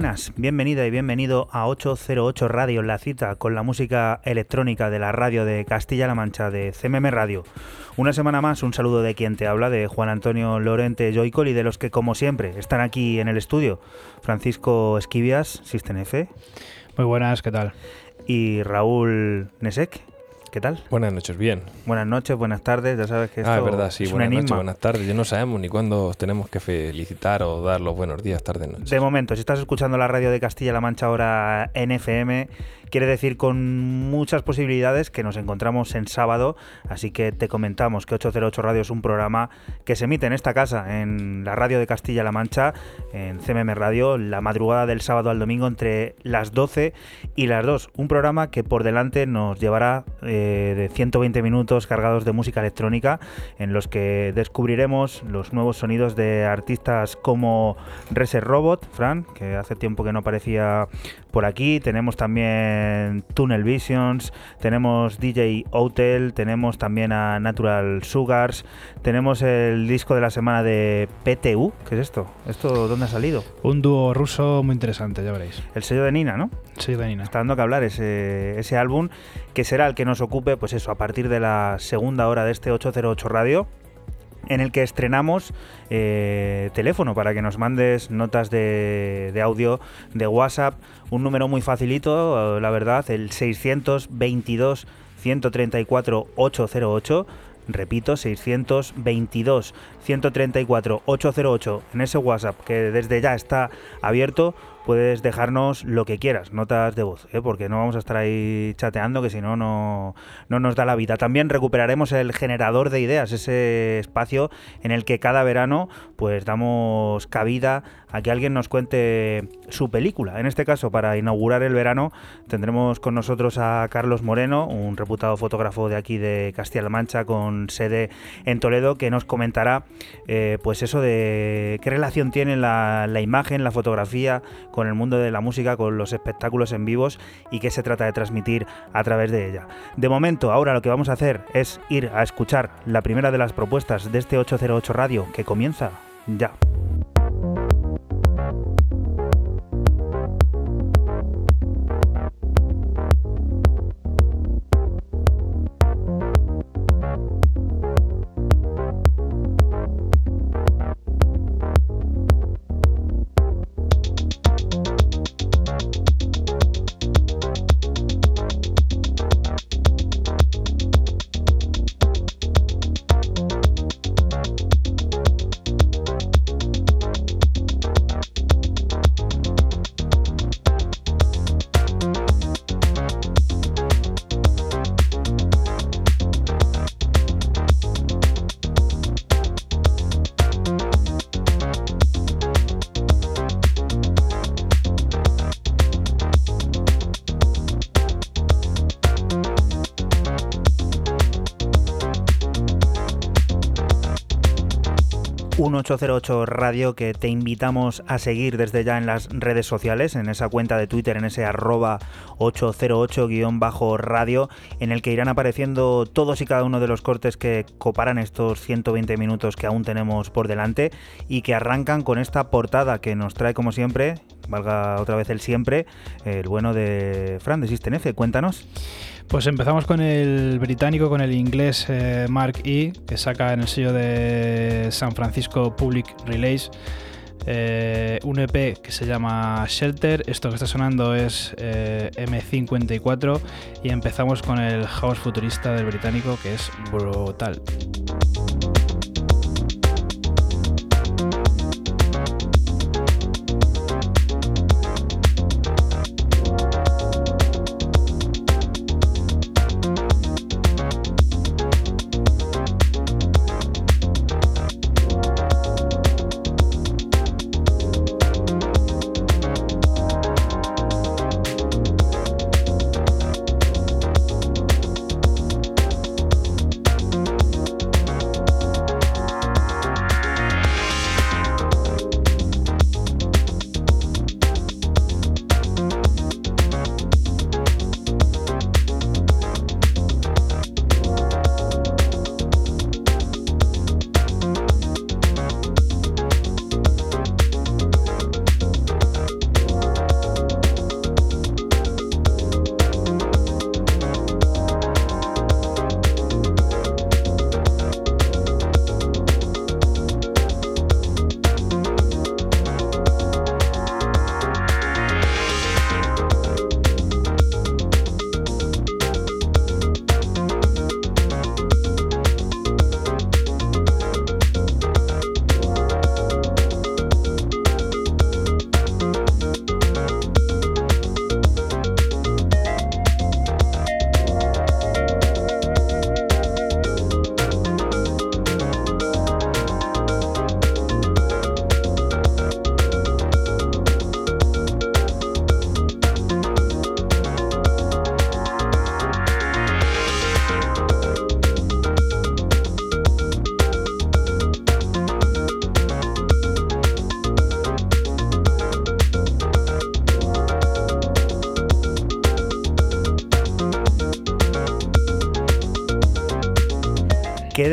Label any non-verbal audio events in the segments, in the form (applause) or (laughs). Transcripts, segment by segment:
Buenas, bienvenida y bienvenido a 808 Radio, la cita con la música electrónica de la radio de Castilla-La Mancha, de CMM Radio. Una semana más, un saludo de quien te habla, de Juan Antonio Lorente Joycol y de los que, como siempre, están aquí en el estudio. Francisco Esquivias, System F. Muy buenas, ¿qué tal? Y Raúl Nesek, ¿Qué tal? Buenas noches, bien. Buenas noches, buenas tardes, ya sabes que esto Ah, es verdad, sí, es buenas noches, buenas tardes. Ya no sabemos ni cuándo tenemos que felicitar o dar los buenos días, tarde, noche. De momento, si estás escuchando la radio de Castilla-La Mancha ahora en FM, quiere decir con muchas posibilidades que nos encontramos en sábado, así que te comentamos que 808 Radio es un programa que se emite en esta casa, en la radio de Castilla-La Mancha, en CMM Radio, la madrugada del sábado al domingo entre las 12 y las 2. Un programa que por delante nos llevará eh, de 120 minutos cargados de música electrónica, en los que descubriremos los nuevos sonidos de artistas como Reset Robot, Fran, que hace tiempo que no aparecía por aquí. Tenemos también Tunnel Visions, tenemos DJ Hotel, tenemos también a Natural Sugars, tenemos el disco de la semana de PTU. ¿Qué es esto? ¿Esto dónde ha salido? Un dúo ruso muy interesante, ya veréis. El sello de Nina, ¿no? Sí, de Nina. Está dando que hablar ese, ese álbum, que será el que nos ocupe, pues eso, a partir de la segunda hora de este 808 Radio en el que estrenamos eh, teléfono para que nos mandes notas de, de, audio de WhatsApp, un número muy facilito, la verdad, el 622 134 808. Repito, 622 134 808 en ese WhatsApp que desde ya está abierto. Puedes dejarnos lo que quieras, notas de voz, ¿eh? porque no vamos a estar ahí chateando, que si no, no nos da la vida. También recuperaremos el generador de ideas, ese espacio en el que cada verano pues damos cabida a que alguien nos cuente su película. En este caso, para inaugurar el verano, tendremos con nosotros a Carlos Moreno, un reputado fotógrafo de aquí de Castilla-La Mancha, con sede en Toledo, que nos comentará eh, pues eso de qué relación tiene la, la imagen, la fotografía con el mundo de la música, con los espectáculos en vivos y qué se trata de transmitir a través de ella. De momento, ahora lo que vamos a hacer es ir a escuchar la primera de las propuestas de este 808 Radio que comienza ya. Un 808 Radio que te invitamos a seguir desde ya en las redes sociales, en esa cuenta de Twitter, en ese arroba 808-radio, en el que irán apareciendo todos y cada uno de los cortes que coparan estos 120 minutos que aún tenemos por delante y que arrancan con esta portada que nos trae como siempre, valga otra vez el siempre, el bueno de Fran de System F. Cuéntanos. Pues empezamos con el británico, con el inglés eh, Mark E, que saca en el sello de San Francisco Public Relays eh, un EP que se llama Shelter. Esto que está sonando es eh, M54 y empezamos con el house futurista del británico que es brutal.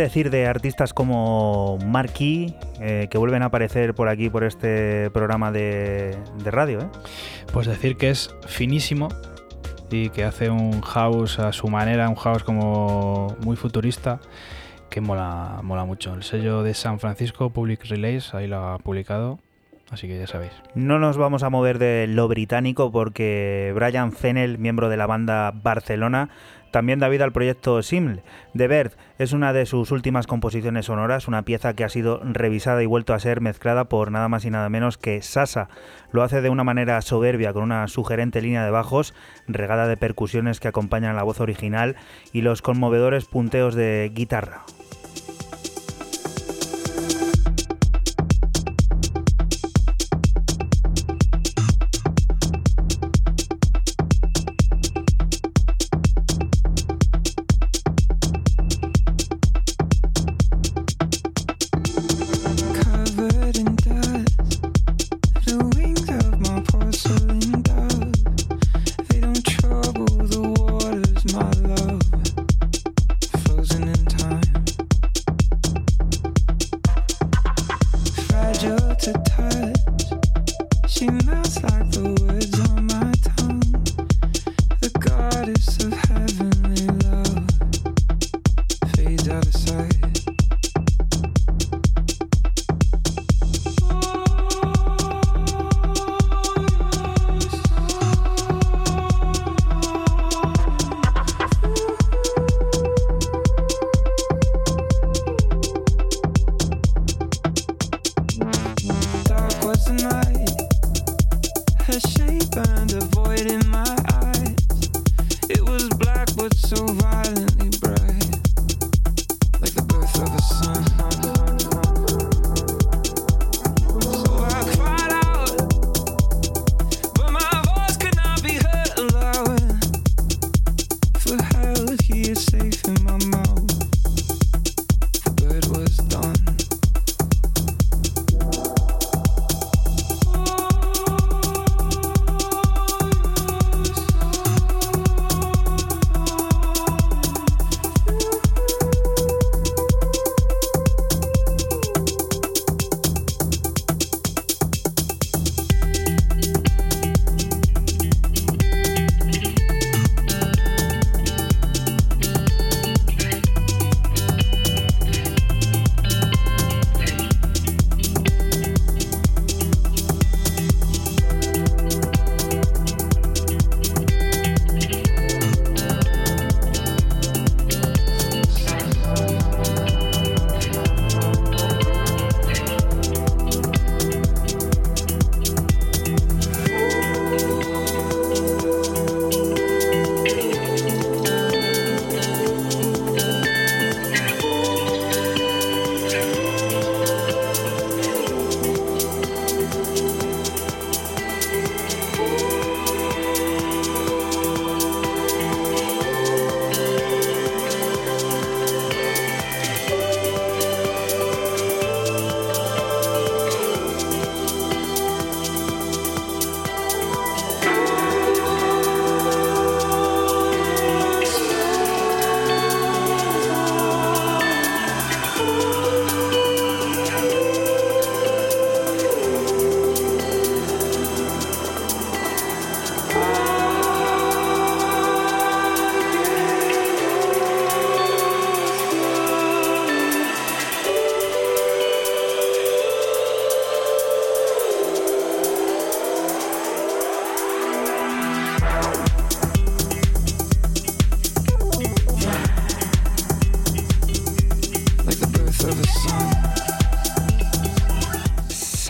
Decir de artistas como Marquis, eh, que vuelven a aparecer por aquí, por este programa de, radio? Eh? Pues decir que es finísimo y que hace un house a su manera, un house como muy futurista, que mola, mola mucho. El sello de San Francisco Public Relays, ahí lo ha publicado. Así que ya sabéis. No nos vamos a mover de lo británico porque Brian Fennell, miembro de la banda Barcelona, también da vida al proyecto Siml. The Bird es una de sus últimas composiciones sonoras, una pieza que ha sido revisada y vuelto a ser mezclada por nada más y nada menos que Sasa. Lo hace de una manera soberbia, con una sugerente línea de bajos, regada de percusiones que acompañan la voz original y los conmovedores punteos de guitarra.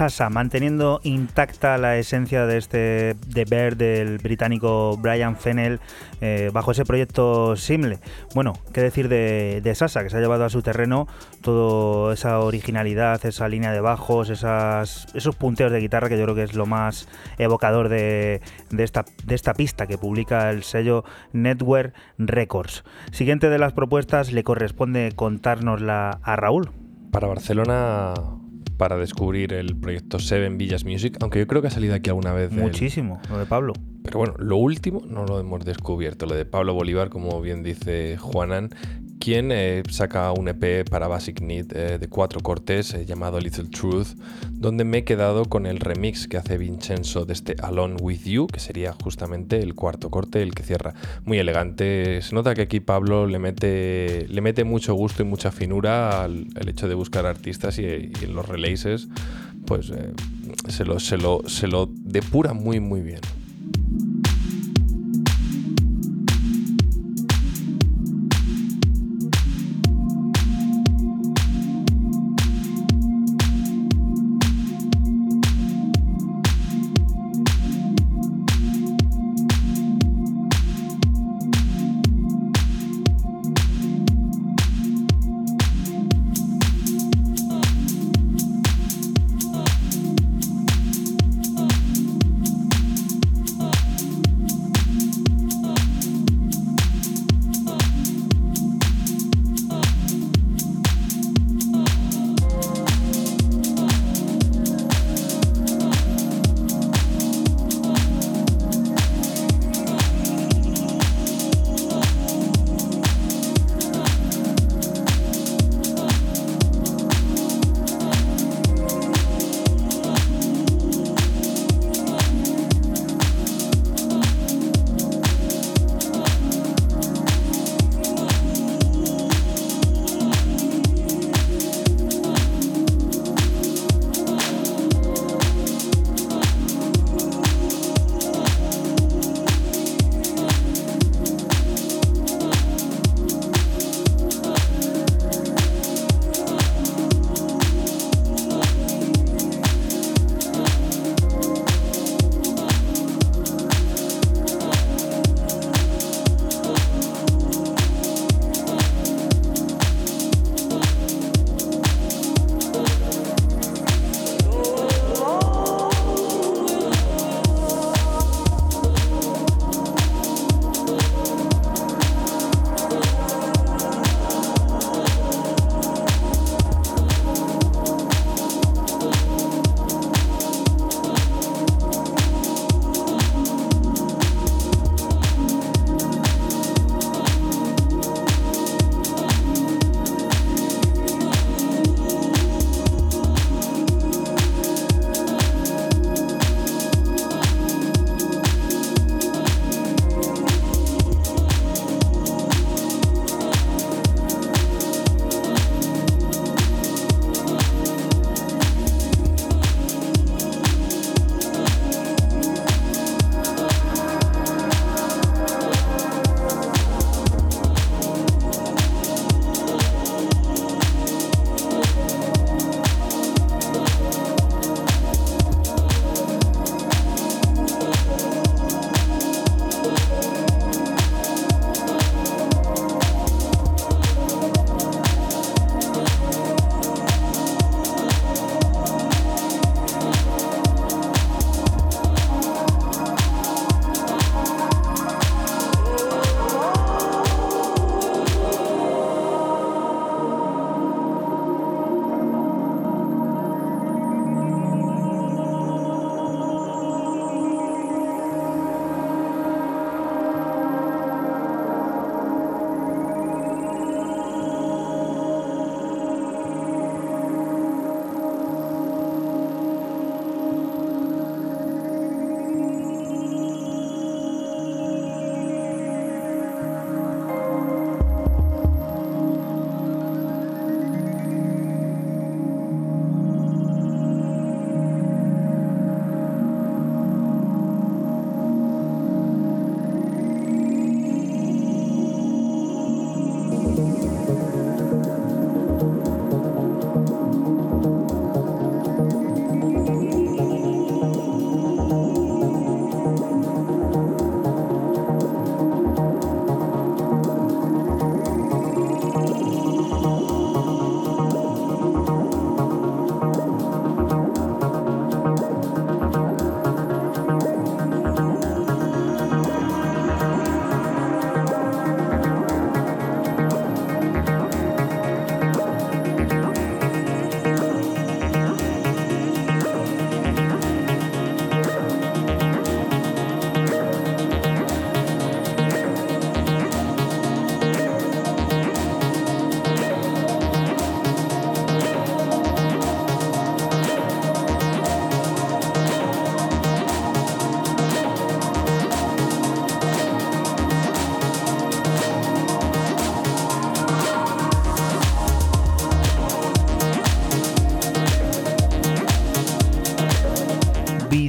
Sasa, manteniendo intacta la esencia de este de Bear del británico Brian Fennell eh, bajo ese proyecto Simle. Bueno, qué decir de, Sasa, que se ha llevado a su terreno toda esa originalidad, esa línea de bajos, esos punteos de guitarra que yo creo que es lo más evocador de, esta, de esta pista que publica el sello Network Records. Siguiente de las propuestas le corresponde contárnosla a Raúl. Para Barcelona para descubrir el proyecto Seven Villas Music, aunque yo creo que ha salido aquí alguna vez. Muchísimo, lo de Pablo. Pero bueno, lo último no lo hemos descubierto, lo de Pablo Bolívar, como bien dice Juanan, quien eh, saca un EP para Basic Need eh, de cuatro cortes eh, llamado Little Truth, donde me he quedado con el remix que hace Vincenzo de este Alone With You, que sería justamente el cuarto corte, el que cierra. Muy elegante. Se nota que aquí Pablo le mete, le mete mucho gusto y mucha finura al, hecho de buscar artistas y, en los releases, pues se, lo, se, lo, se lo depura muy muy bien.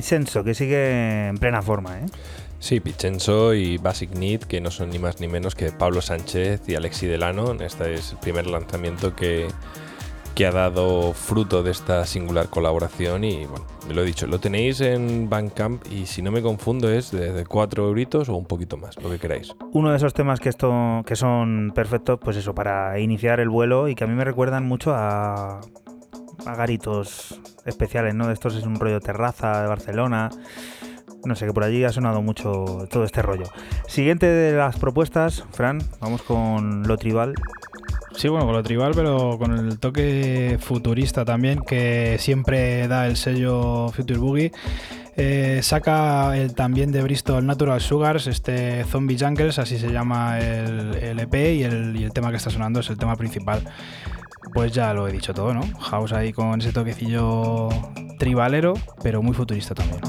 Vincenzo, que sigue en plena forma, ¿eh? Sí, Pichenso y Basic Need, que no son ni más ni menos que Pablo Sánchez y Alexi Delano. Este es el primer lanzamiento que, que ha dado fruto de esta singular colaboración y bueno, me lo he dicho, lo tenéis en Bandcamp y si no me confundo es de, 4 euritos o un poquito más, lo que queráis. Uno de esos temas que, esto, que son perfectos, pues eso, para iniciar el vuelo y que a mí me recuerdan mucho a, a garitos especiales, ¿no? Estos es un rollo terraza de Barcelona. No sé, que por allí ha sonado mucho todo este rollo. Siguiente de las propuestas, Fran, vamos con lo tribal. Sí, bueno, con lo tribal, pero con el toque futurista también, que siempre da el sello Future Boogie. Eh, saca el también de Bristol Natural Sugars, este Zombie Jungles, así se llama el, EP, el, y el tema que está sonando es el tema principal. Pues ya lo he dicho todo, ¿no? House ahí con ese toquecillo tribalero, pero muy futurista también.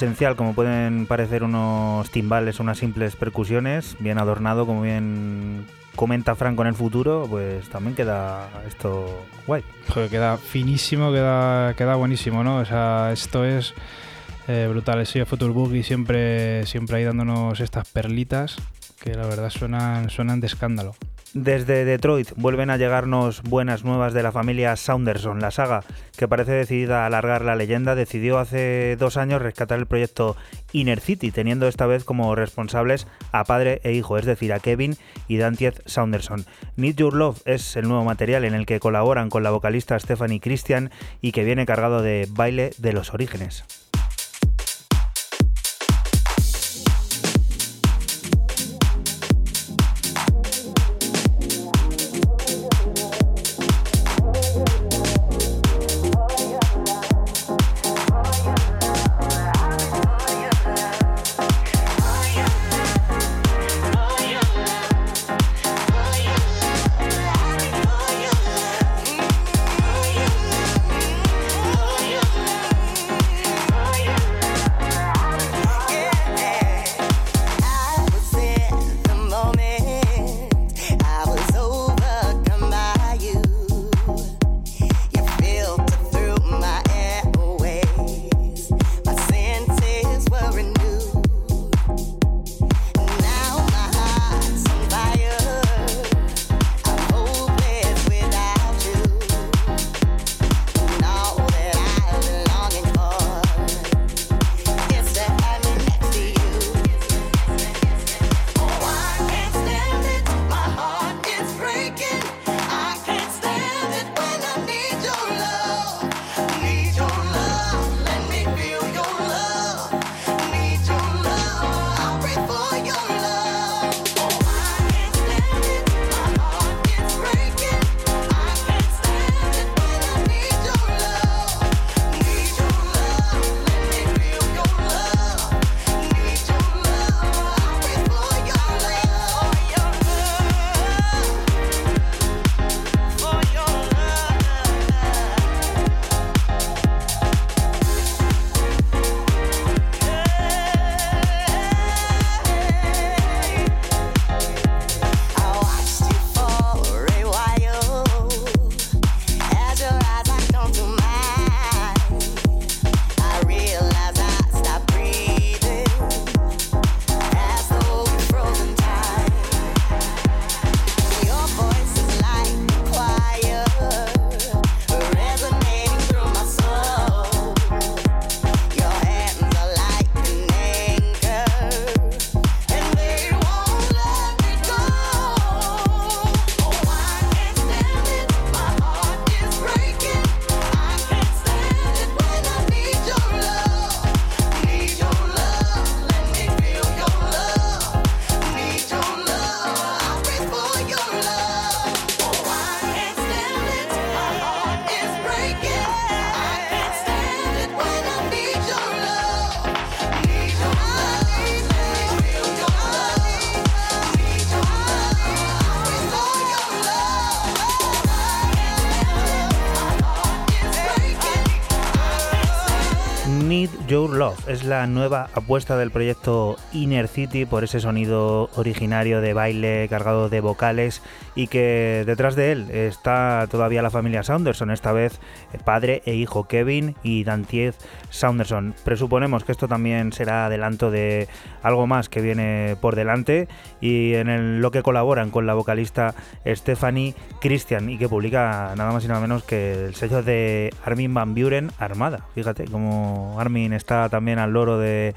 Esencial, como pueden parecer unos timbales o unas simples percusiones, bien adornado, como bien comenta Franco en el futuro, pues también queda esto guay. queda finísimo, queda, queda buenísimo, ¿no? O sea, esto es eh, brutal. El Future Boogie siempre, siempre ahí dándonos estas perlitas que la verdad suenan, suenan de escándalo. Desde Detroit vuelven a llegarnos buenas nuevas de la familia Saunderson. La saga, que parece decidida a alargar la leyenda, decidió hace dos años rescatar el proyecto Inner City, teniendo esta vez como responsables a padre e hijo, es decir, a Kevin y Dantiez Saunderson. Need Your Love es el nuevo material en el que colaboran con la vocalista Stephanie Christian y que viene cargado de baile de los orígenes. Your Love. Es la nueva apuesta del proyecto Inner City por ese sonido originario de baile cargado de vocales y que detrás de él está todavía la familia Saunderson, esta vez padre e hijo Kevin y Dantiez Saunderson. Presuponemos que esto también será adelanto de algo más que viene por delante y en lo que colaboran con la vocalista Stephanie Christian y que publica nada más y nada menos que el sello de Armin Van Buren Armada. Fíjate cómo Armin está también al loro de,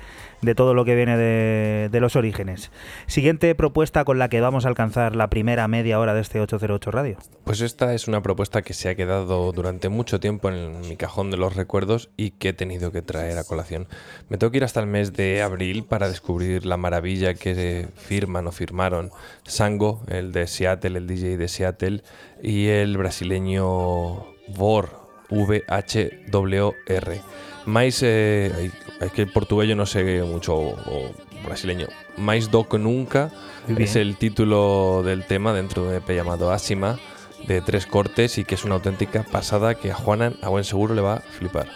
todo lo que viene de, de, los orígenes. Siguiente propuesta con la que vamos a alcanzar la primera media hora de este 808 Radio. Pues esta es una propuesta que se ha quedado durante mucho tiempo en mi cajón de los recuerdos y que he tenido que traer a colación. Me tengo que ir hasta el mes de abril para descubrir la maravilla que firman o firmaron Sango, el de Seattle, el DJ de Seattle, y el brasileño Vor, V-H-W-R. Mais, eh, es que el portugués yo no sé mucho, o, brasileño. Mais do que nunca es el título del tema dentro de un EP llamado Asima, de tres cortes y que es una auténtica pasada que a Juanan a buen seguro le va a flipar.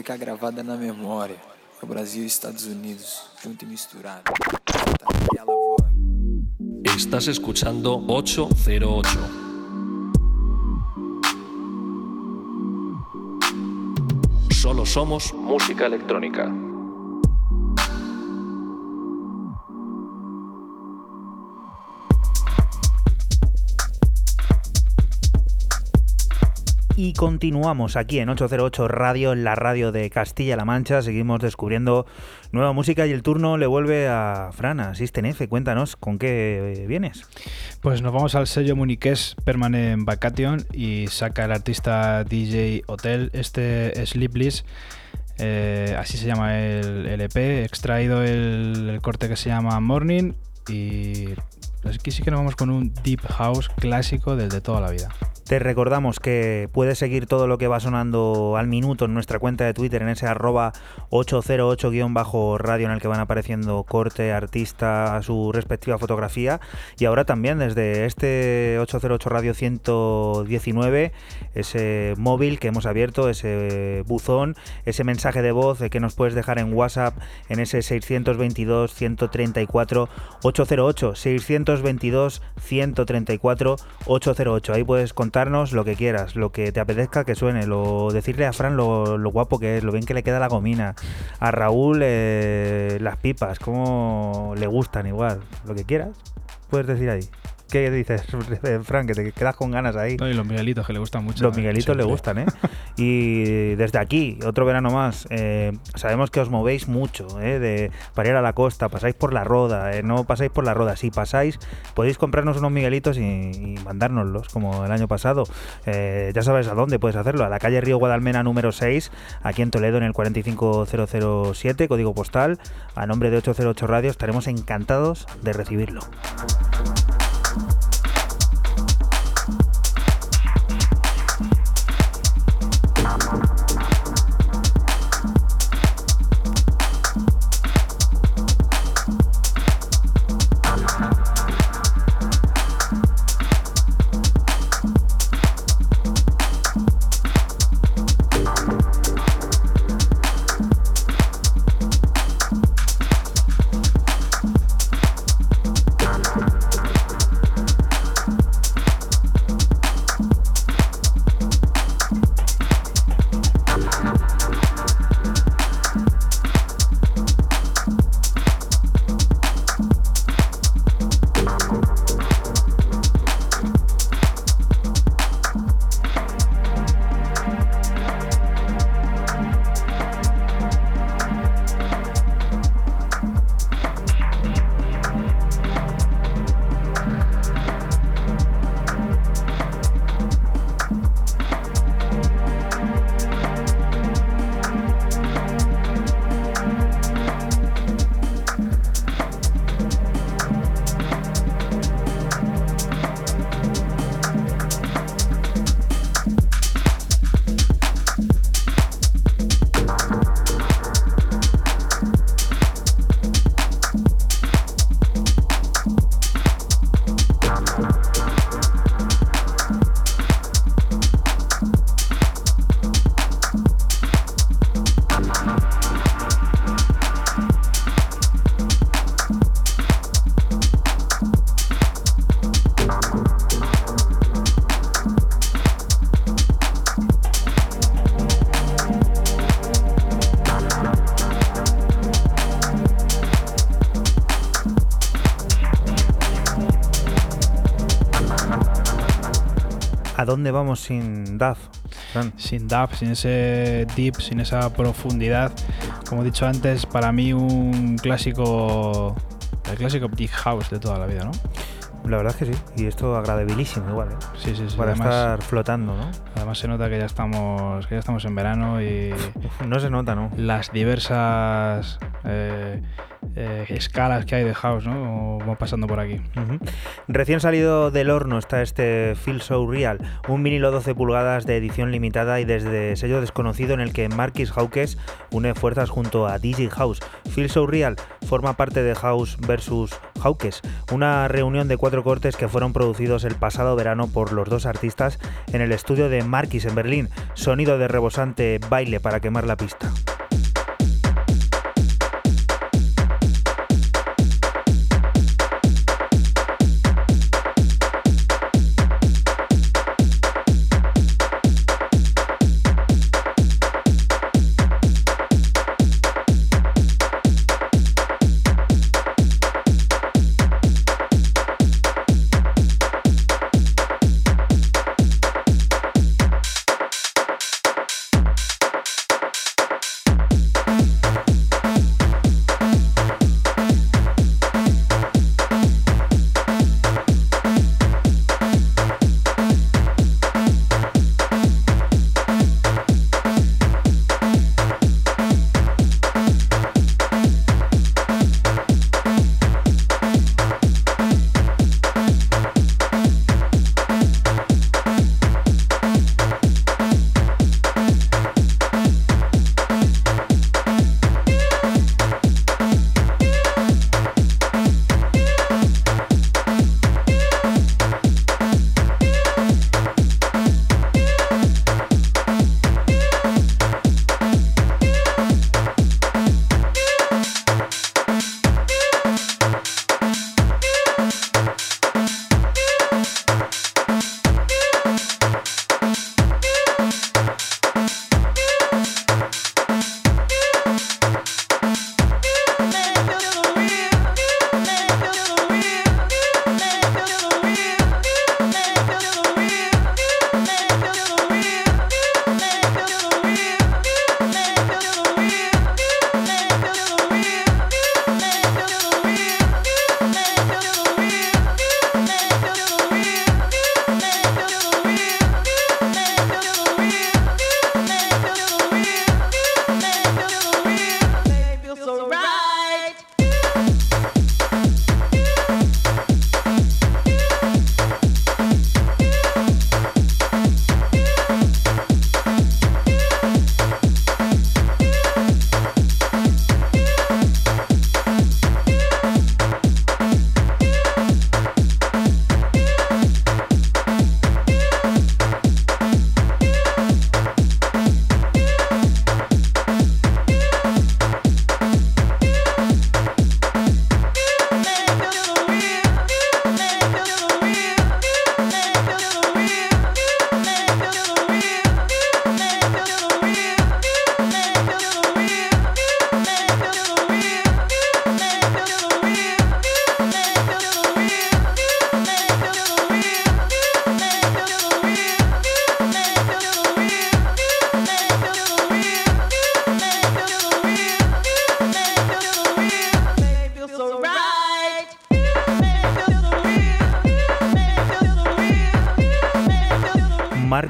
Ficar gravada na memória. O Brasil e Estados Unidos, junto e misturado. Estás escuchando 808. Solo somos música electrónica. Y continuamos aquí en 808 Radio, en la radio de Castilla-La Mancha. Seguimos descubriendo nueva música y el turno le vuelve a Fran, a System F. Cuéntanos, ¿con qué vienes? Pues nos vamos al sello muniqués Permanent Vacation y saca el artista DJ Hotel este Sleepless. Eh, así se llama el, LP, extraído el, el corte que se llama Morning y aquí sí que nos vamos con un Deep House clásico del de toda la vida. Te recordamos que puedes seguir todo lo que va sonando al minuto en nuestra cuenta de Twitter, en ese arroba 808-radio en el que van apareciendo corte, artista, su respectiva fotografía. Y ahora también desde este 808 Radio 119, ese móvil que hemos abierto, ese buzón, ese mensaje de voz que nos puedes dejar en WhatsApp en ese 622 134 808 622 134 808. Ahí puedes contar lo que quieras, lo que te apetezca que suene, lo, decirle a Fran lo, guapo que es, lo bien que le queda la gomina, a Raúl eh, las pipas, cómo le gustan igual, lo que quieras, puedes decir ahí. ¿Qué dices, (laughs) Frank? Que te quedas con ganas ahí. y los Miguelitos, que le gustan mucho. Los Miguelitos le gustan, ¿eh? y desde aquí, otro verano más, eh, sabemos que os movéis mucho, ¿eh? De, para ir a la costa, pasáis por la roda, ¿eh? no pasáis por la roda. Si pasáis, podéis comprarnos unos Miguelitos y, y mandárnoslos, como el año pasado. Eh, ya sabes a dónde puedes hacerlo, a la calle Río Guadalmena número 6, aquí en Toledo, en el 45007, código postal, a nombre de 808 Radio, estaremos encantados de recibirlo. Dónde vamos sin DAF? Sin DAF, sin ese deep, sin esa profundidad. Como he dicho antes, para mí un clásico, el clásico Big House de toda la vida, ¿no? La verdad es que sí, y esto agradabilísimo igual, ¿eh? Sí, sí, sí. Para estar flotando, ¿no? Además se nota que ya estamos, que ya estamos en verano y... no se nota, ¿no? Las diversas eh, eh, escalas que hay de house, ¿no? Va pasando por aquí. Recién salido del horno está este Feel So Real, un vinilo 12 pulgadas de edición limitada y desde sello desconocido en el que Marquis Hawkes une fuerzas junto a DJ House. Feel So Real forma parte de House vs Hawkes, una reunión de cuatro cortes que fueron producidos el pasado verano por los dos artistas en el estudio de Marquis en Berlín. Sonido de rebosante baile para quemar la pista.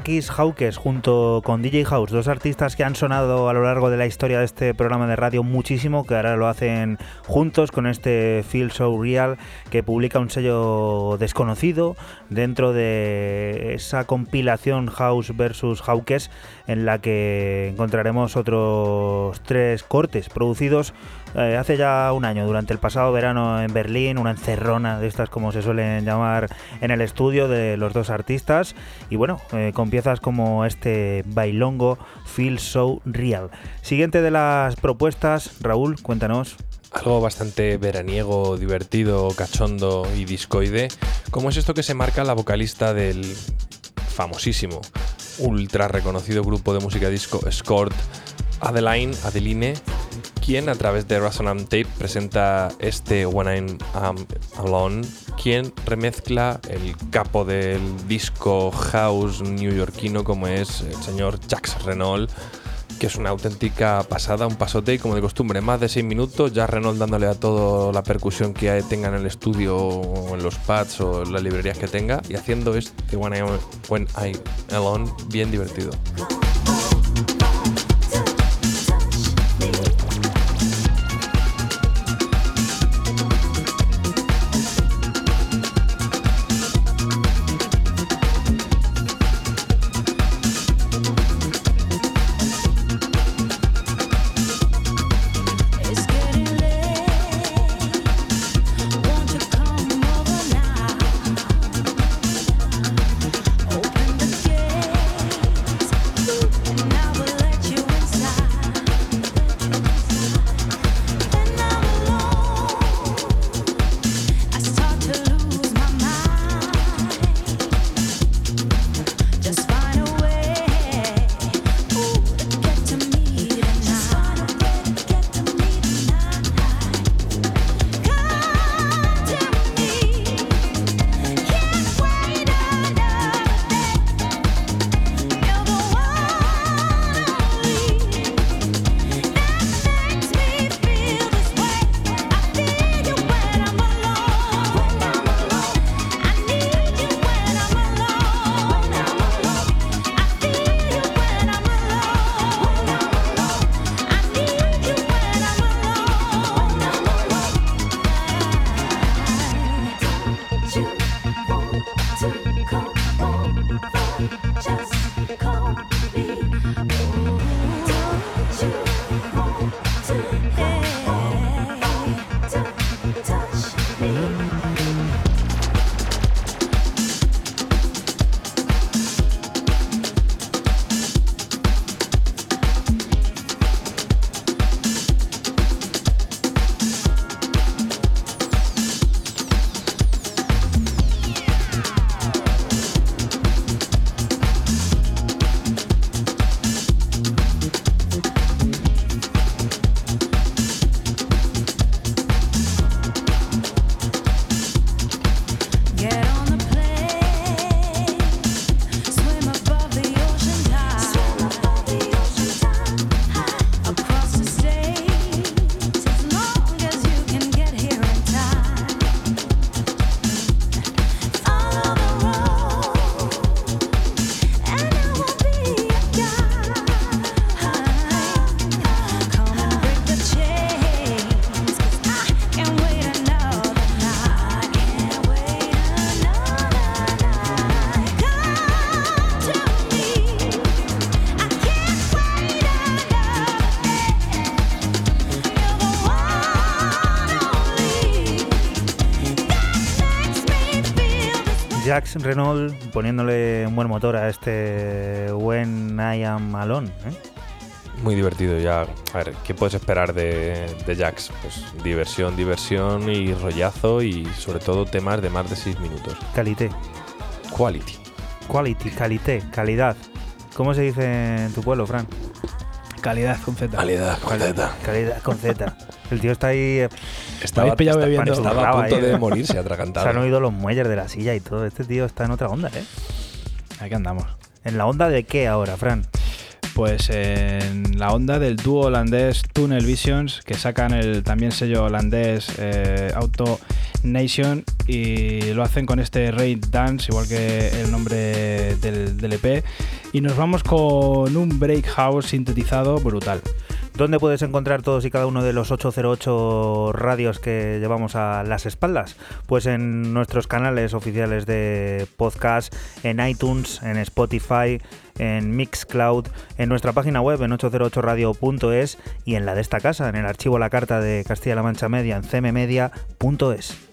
Marquis Hawkes junto con DJ House, dos artistas que han sonado a lo largo de la historia de este programa de radio muchísimo, que ahora lo hacen juntos con este Feel So Real que publica un sello desconocido dentro de esa compilación House versus Hawkes en la que encontraremos otros tres cortes producidos eh, hace ya un año, durante el pasado verano en Berlín, una encerrona de estas como se suelen llamar en el estudio de los dos artistas y bueno, eh, con piezas como este bailongo Feel So Real. Siguiente de las propuestas, Raúl, cuéntanos. Algo bastante veraniego, divertido, cachondo y discoide, como es esto que se marca la vocalista del famosísimo, ultra reconocido grupo de música disco Escort, Adeline, Adeline, quien a través de Resonant Tape presenta este When I'm Alone, quien remezcla el capo del disco house newyorkino como es el señor Jax Renault, que es una auténtica pasada, un pasote y como de costumbre, más de 6 minutos, ya Renault dándole a todo la percusión que tenga en el estudio en los pads o en las librerías que tenga y haciendo este When I'm, When I'm Alone bien divertido. quiero. Renault poniéndole un buen motor a este When I Am Alone. ¿eh? Muy divertido ya. A ver, ¿qué puedes esperar de, de Jax? Pues diversión, diversión y rollazo y sobre todo temas de más de 6 minutos. Calité. Quality. Quality, calité, calidad. ¿Cómo se dice en tu pueblo, Fran? Calidad con Z. Calidad con Z. Calidad con Z. El tío está ahí. eh, pillado está- bebiendo. Estaba a punto Ahí, de ¿eh? morirse se han atragantado. oído los muelles de la silla y todo. Este tío está en otra onda, ¿eh? Aquí andamos. ¿En la onda de qué ahora, Fran? Pues en la onda del dúo holandés Tunnel Visions, que sacan el también sello holandés eh, Auto Nation y lo hacen con este Raid Dance, igual que el nombre del, del EP. Y nos vamos con un break house sintetizado brutal. ¿Dónde puedes encontrar todos y cada uno de los 808 radios que llevamos a las espaldas? Pues en nuestros canales oficiales de podcast, en iTunes, en Spotify, en Mixcloud, en nuestra página web en 808radio.es y en la de esta casa, en el archivo La Carta de Castilla-La Mancha Media en cmmedia.es.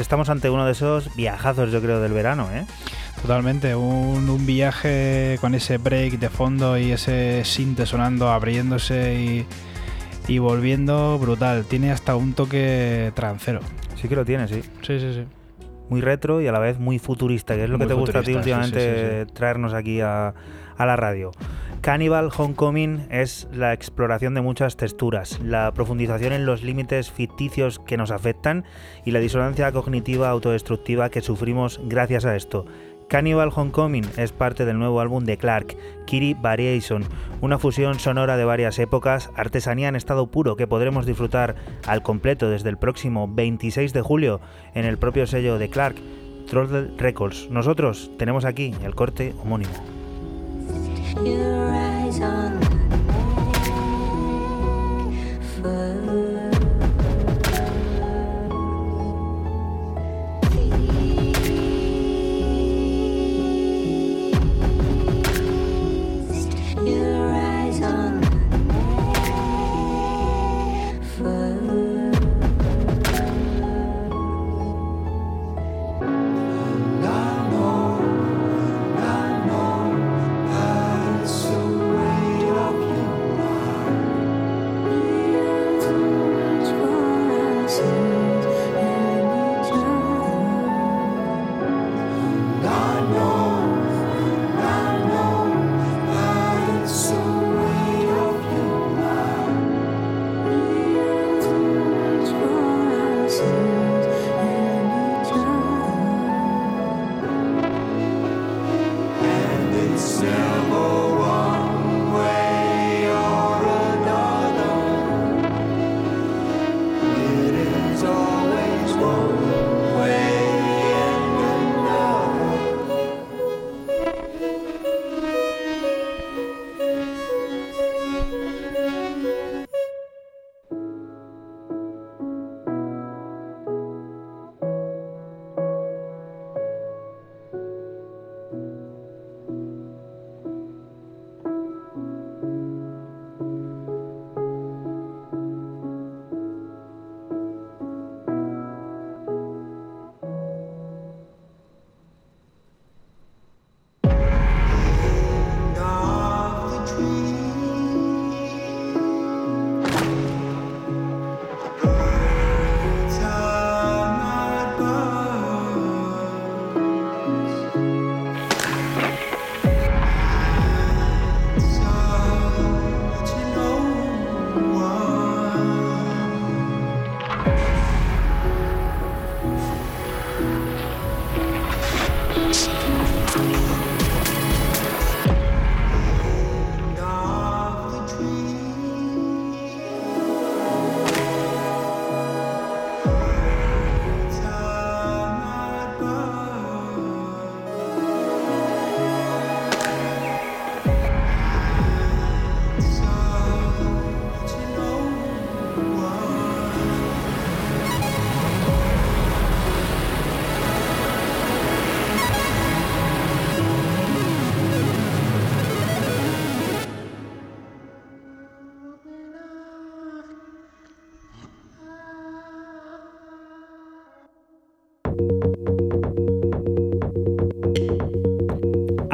estamos ante uno de esos viajazos, yo creo, del verano, ¿eh? Totalmente, un, un viaje con ese break de fondo y ese sinte sonando, abriéndose y, y volviendo brutal. Tiene hasta un toque trancero. Sí que lo tiene, sí. Sí, sí, sí. Muy retro y a la vez muy futurista, que es lo Muy que te gusta a ti sí, últimamente sí, traernos aquí a, a la radio. Cannibal Homecoming es la exploración de muchas texturas, la profundización en los límites ficticios que nos afectan y la disonancia cognitiva autodestructiva que sufrimos gracias a esto. Cannibal Homecoming es parte del nuevo álbum de Clark, Kiri Variation, una fusión sonora de varias épocas, artesanía en estado puro que podremos disfrutar al completo desde el próximo 26 de julio en el propio sello de Clark, Throttle Records. Nosotros tenemos aquí el corte homónimo. Your eyes on the Your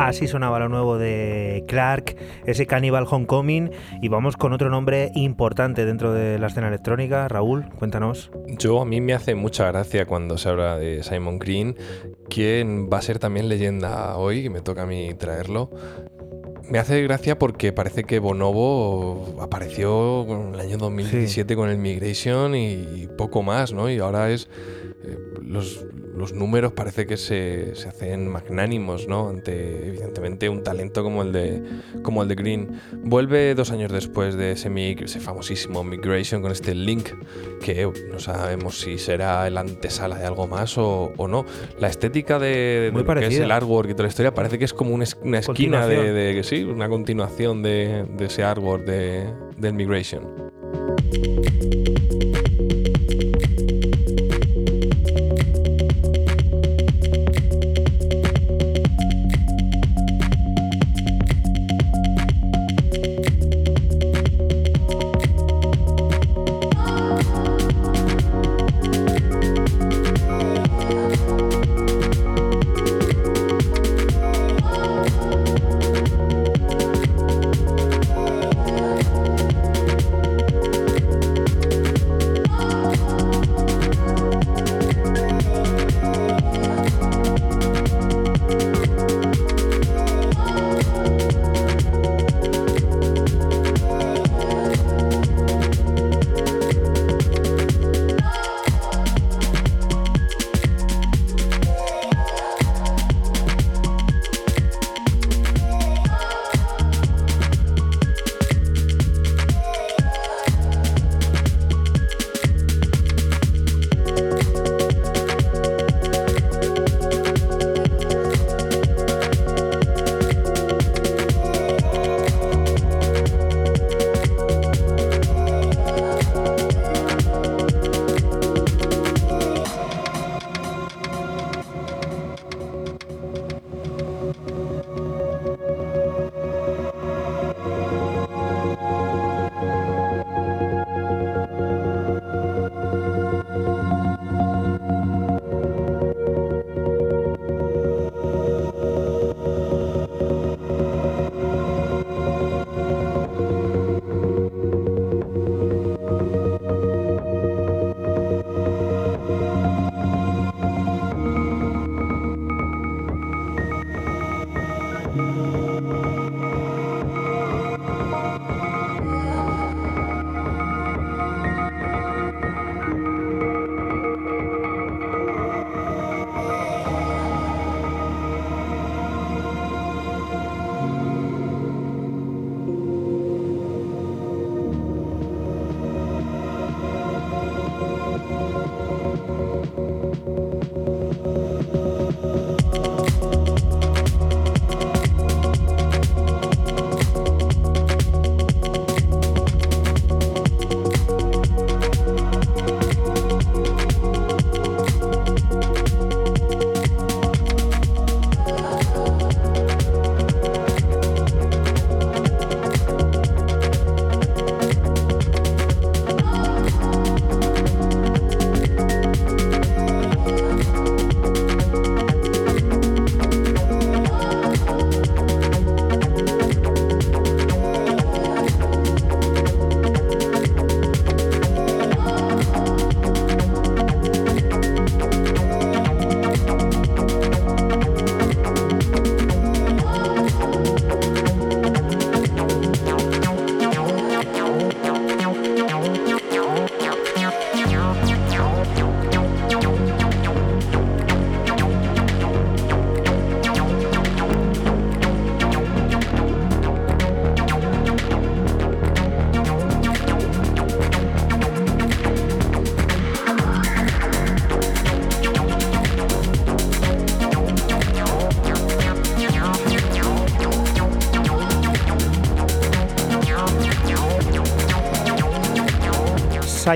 Así sonaba lo nuevo de Clark, ese Cannibal Homecoming. Y vamos con otro nombre importante dentro de la escena electrónica. Raúl, cuéntanos. Yo a mí me hace mucha gracia cuando se habla de Simon Green, quien va a ser también leyenda hoy, que me toca a mí traerlo. Me hace gracia porque parece que Bonobo apareció en el año 2017 con el Migration y poco más, ¿no? Y ahora es eh, los, los números parece que se, se hacen magnánimos, ¿no? Ante, evidentemente, un talento como el de, como el de Green. Vuelve dos años después de ese, famosísimo Migration con este link, que no sabemos si será el antesala de algo más o, o no. La estética de, de Muy lo que es el artwork y toda la historia parece que es como una, una esquina de, sí, una continuación de, de ese artwork de, del Migration.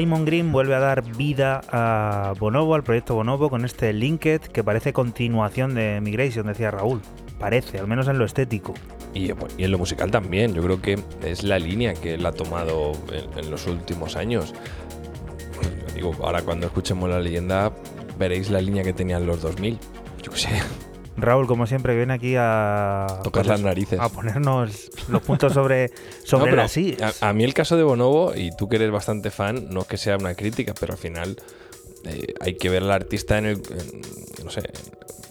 Simon Green vuelve a dar vida a Bonobo, al proyecto Bonobo, con este Linked que parece continuación de Migration, decía Raúl. Parece, al menos en lo estético. Y, en lo musical también, yo creo que es la línea que él ha tomado en, en los últimos años. Digo, ahora cuando escuchemos la leyenda veréis la línea que tenían los 2000. Yo qué sé. Raúl, como siempre, viene aquí a, Tocar pues las narices. a ponernos los puntos sobre, sobre No, pero las sí. a, a mí el caso de Bonobo, y tú que eres bastante fan, no es que sea una crítica, pero al final eh, hay que ver al artista en el. en- no sé.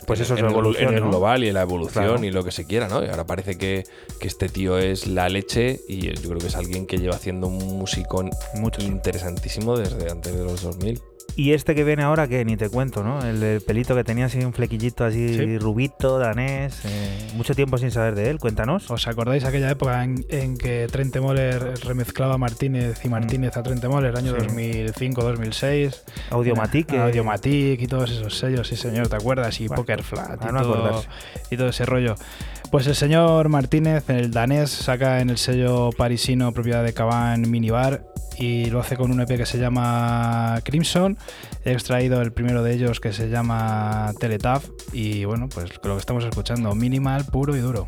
Pues eso, su en en el ¿no? global y en la evolución Claro. y lo que se quiera, ¿no? Y ahora parece que, que este tío es la leche y yo creo que es alguien que lleva haciendo un Mucho tiempo. interesantísimo desde antes de los 2000. Y este que viene ahora, que ni te cuento, ¿no? El, pelito que tenía así un flequillito así Sí. rubito, danés. eh, mucho tiempo sin saber de él. Cuéntanos. ¿Os acordáis aquella época en, en que Trent Moller remezclaba a Martínez y Martínez a Trent Moller, año Mm. Sí. 2005-2006? Audiomatic. eh, Audiomatic y todos esos sellos, sí señor, ¿te acuerdas? Y Bueno, Poker Flat y, no todo, y todo ese rollo. Pues el señor Martínez, el danés, saca en el sello parisino propiedad de Caban Minibar y lo hace con un EP que se llama Crimson. He extraído el primero de ellos que se llama Teletaf y bueno, pues lo que estamos escuchando, minimal, puro y duro.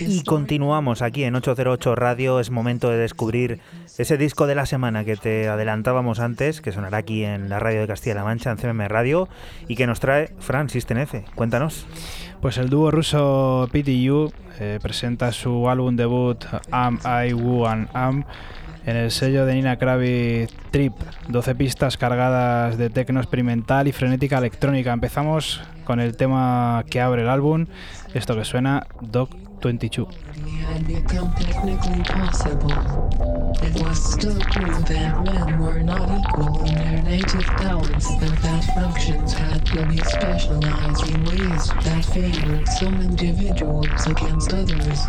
Y his continuamos aquí en 808 Radio. Es momento de descubrir ese disco de la semana que te adelantábamos antes, que sonará aquí en la radio de Castilla-La Mancha, en CMM Radio, y que nos trae Fran System F. Cuéntanos. Pues el dúo ruso PTU eh, presenta su álbum debut Am I Woo and Am en el sello de Nina Kravitz Trip, 12 pistas cargadas de tecno experimental y frenética electrónica. Empezamos con el tema que abre el álbum, esto que suena Dog 22. had become technically possible. It was still true that men were not equal in their native talents and that functions had to be specialized in ways that favored some individuals against others.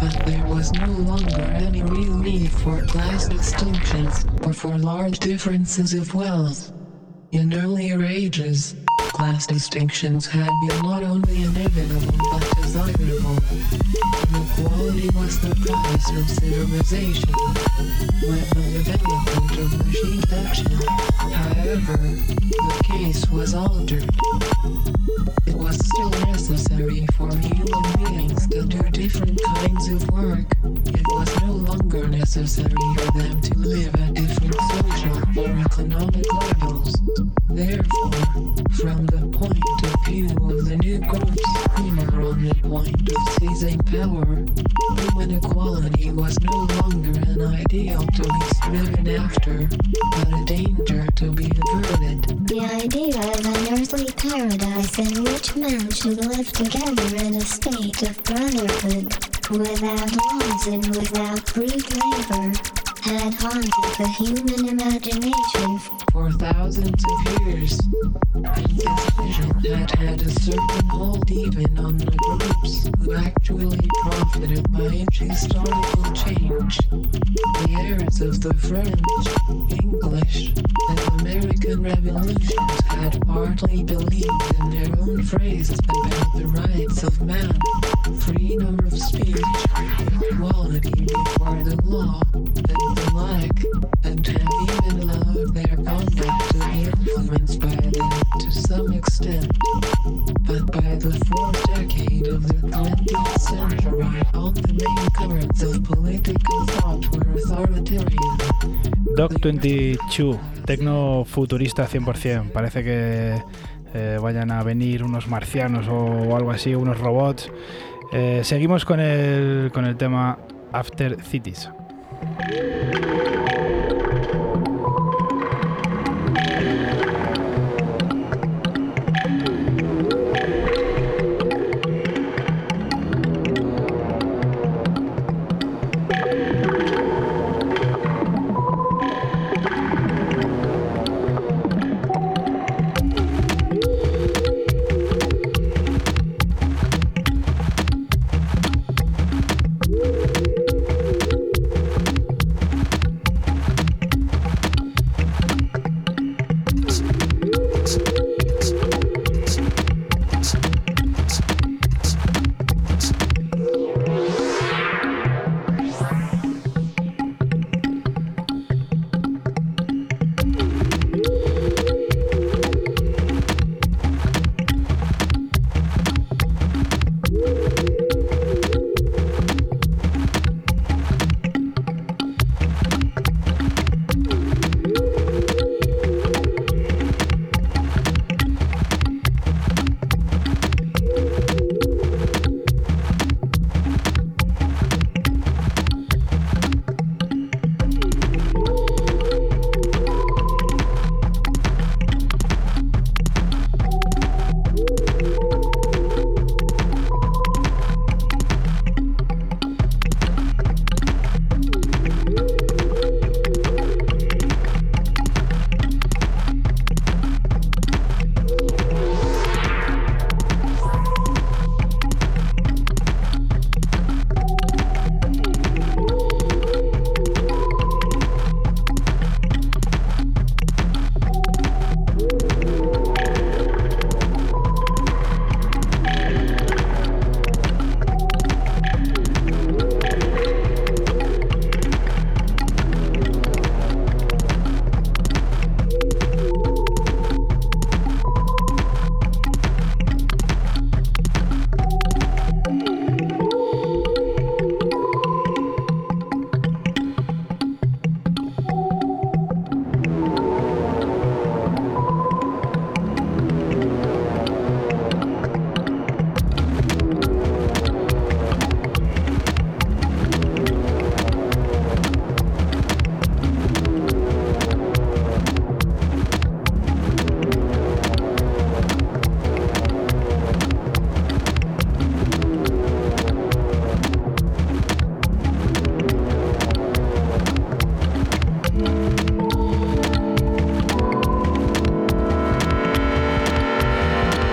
But there was no longer any real need for class distinctions or for large differences of wealth. In earlier ages, class distinctions had been not only inevitable but desirable. Inequality was the price of civilization. With the development of machine action, however, the case was altered. It was still necessary for human beings to do different kinds of work. It was no longer necessary for them to live at different social or economic levels. Therefore, from the point of view of the new groups who were on the point of seizing power, equality was no longer an ideal to be striven after, but a danger to be averted. The idea of an earthly paradise in which men should live together in a state of brotherhood, without laws and without brute labor, had haunted the human imagination for thousands of years. And this vision had had a certain hold even on the groups who actually profited by its historical change. The heirs of the French, English, and American revolutions had partly believed in their own phrases about the rights of man, freedom of speech, equality before the law, and like, have even allowed their conduct to be influenced by them to some extent. But by the fourth decade of the 20th century, all the main political thought were authoritarian. Dog 22, tecno futurista 100%. Parece que eh, vayan a venir unos marcianos o, algo así, unos robots. Eh, seguimos con el, con el tema After Cities. thank you.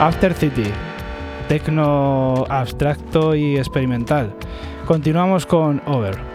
After City, tecno abstracto y experimental. Continuamos con Over.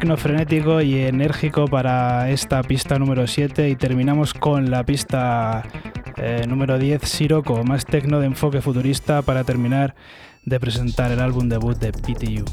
Tecno frenético y enérgico para esta pista número 7 y terminamos con la pista eh, número 10, Siroco, más tecno de enfoque futurista para terminar de presentar el álbum debut de PTU.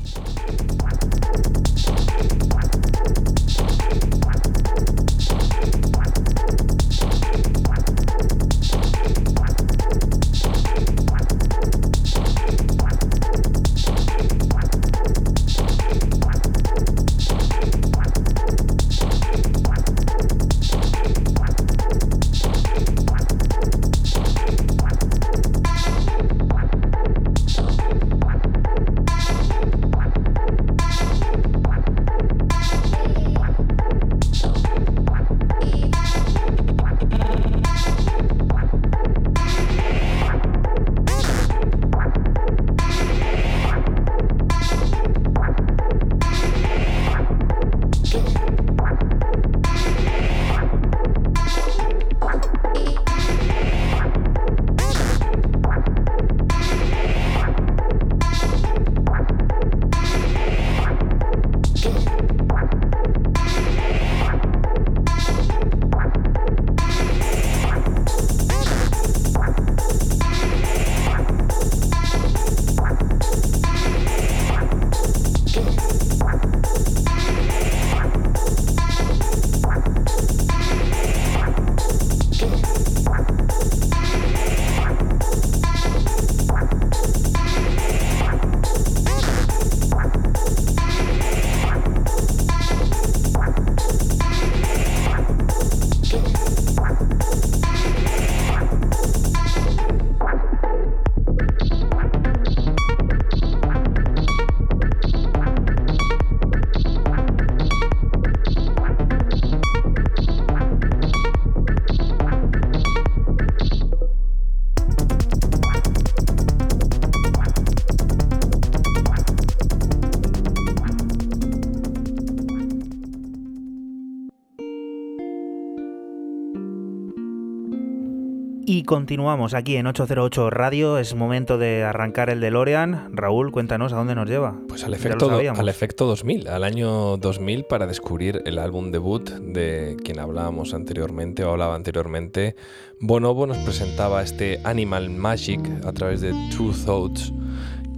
Continuamos aquí en 808 Radio. Es momento de arrancar el DeLorean. Raúl, cuéntanos a dónde nos lleva. Pues al efecto, al efecto 2000, al año 2000 para descubrir el álbum debut de quien hablábamos anteriormente o hablaba anteriormente. Bonobo nos presentaba este Animal Magic a través de True Thoughts.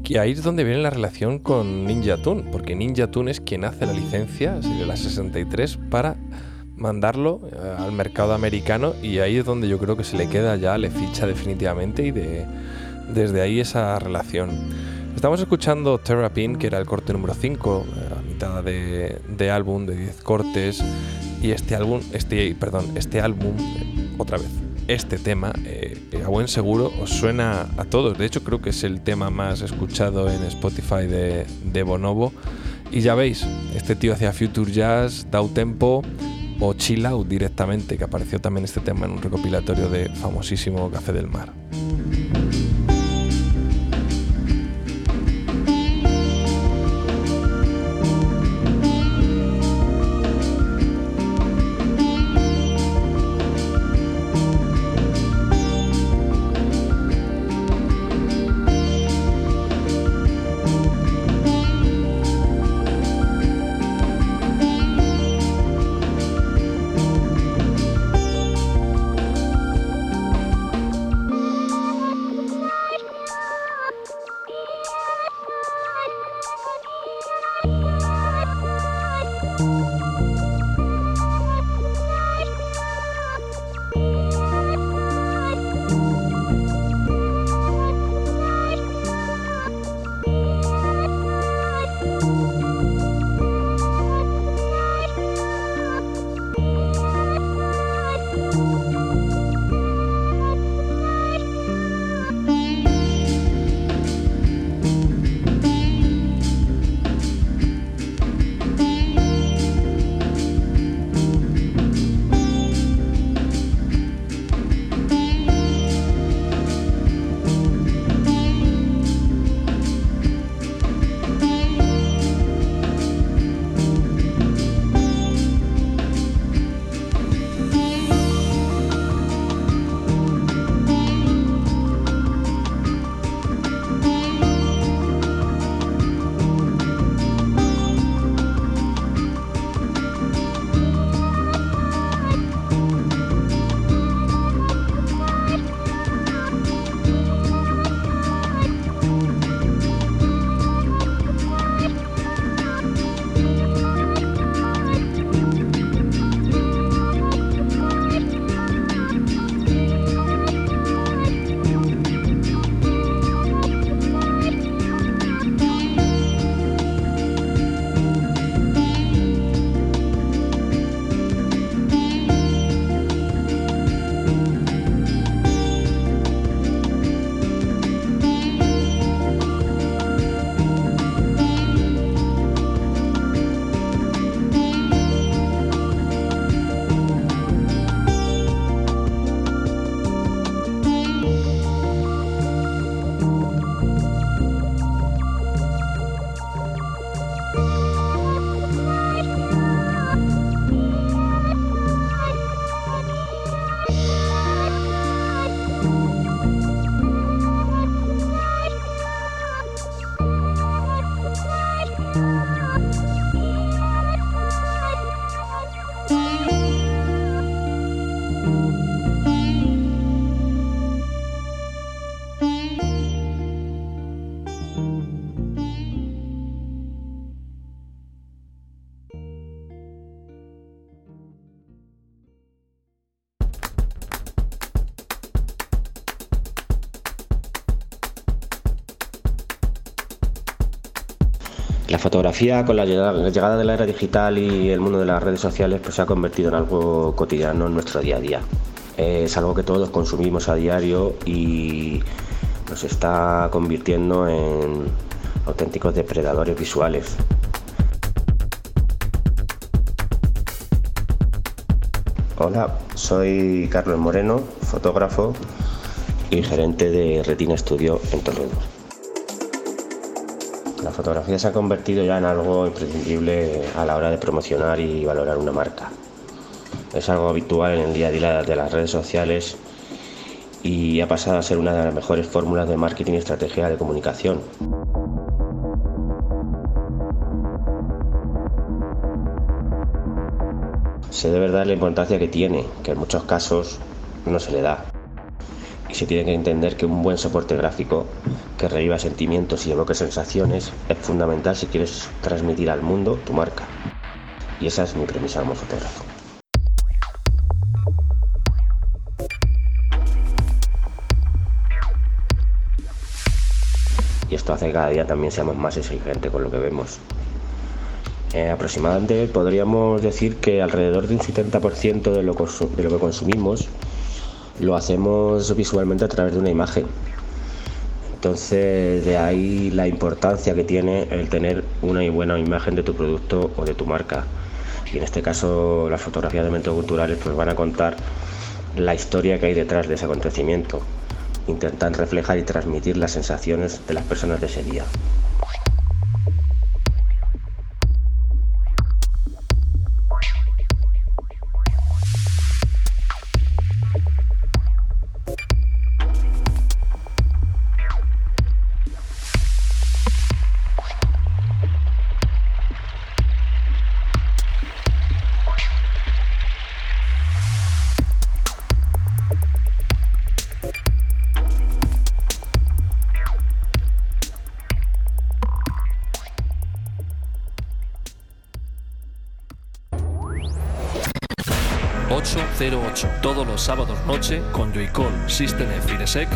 Y ahí es donde viene la relación con Ninja Tune, porque Ninja Tune es quien hace la licencia, la 63, para mandarlo eh, al mercado americano y ahí es donde yo creo que se le queda ya, le ficha definitivamente y de, desde ahí esa relación. Estamos escuchando Terrapin, que era el corte número 5, a mitad de, de álbum de 10 cortes, y este álbum, este, perdón, este álbum, eh, otra vez, este tema, eh, eh, a buen seguro, os suena a todos. De hecho, creo que es el tema más escuchado en Spotify de, de Bonobo. Y ya veis, este tío hacía Future Jazz, Down Tempo o Chill Out directamente, que apareció también este tema en un recopilatorio de famosísimo Café del Mar. La fotografía con la llegada, de la era digital y el mundo de las redes sociales pues se ha convertido en algo cotidiano en nuestro día a día. Es algo que todos consumimos a diario y nos está convirtiendo en auténticos depredadores visuales. Hola, soy Carlos Moreno, fotógrafo y gerente de Retina Studio en Toledo. Fotografía se ha convertido ya en algo imprescindible a la hora de promocionar y valorar una marca. Es algo habitual en el día a día de las redes sociales y ha pasado a ser una de las mejores fórmulas de marketing y estrategia de comunicación. Se debe dar la importancia que tiene, que en muchos casos no se le da. Se tiene que entender que un buen soporte gráfico que reviva sentimientos y evoque sensaciones es fundamental si quieres transmitir al mundo tu marca. Y esa es mi premisa como fotógrafo. Y esto hace que cada día también seamos más exigentes con lo que vemos. Eh, aproximadamente podríamos decir que alrededor de un 70% de de lo que consumimos lo hacemos visualmente a través de una imagen. Entonces, de ahí la importancia que tiene el tener una buena imagen de tu producto o de tu marca. Y en este caso, las fotografías de eventos culturales pues van a contar la historia que hay detrás de ese acontecimiento. Intentan reflejar y transmitir las sensaciones de las personas de ese día. Noche con Joycall System F Inesec.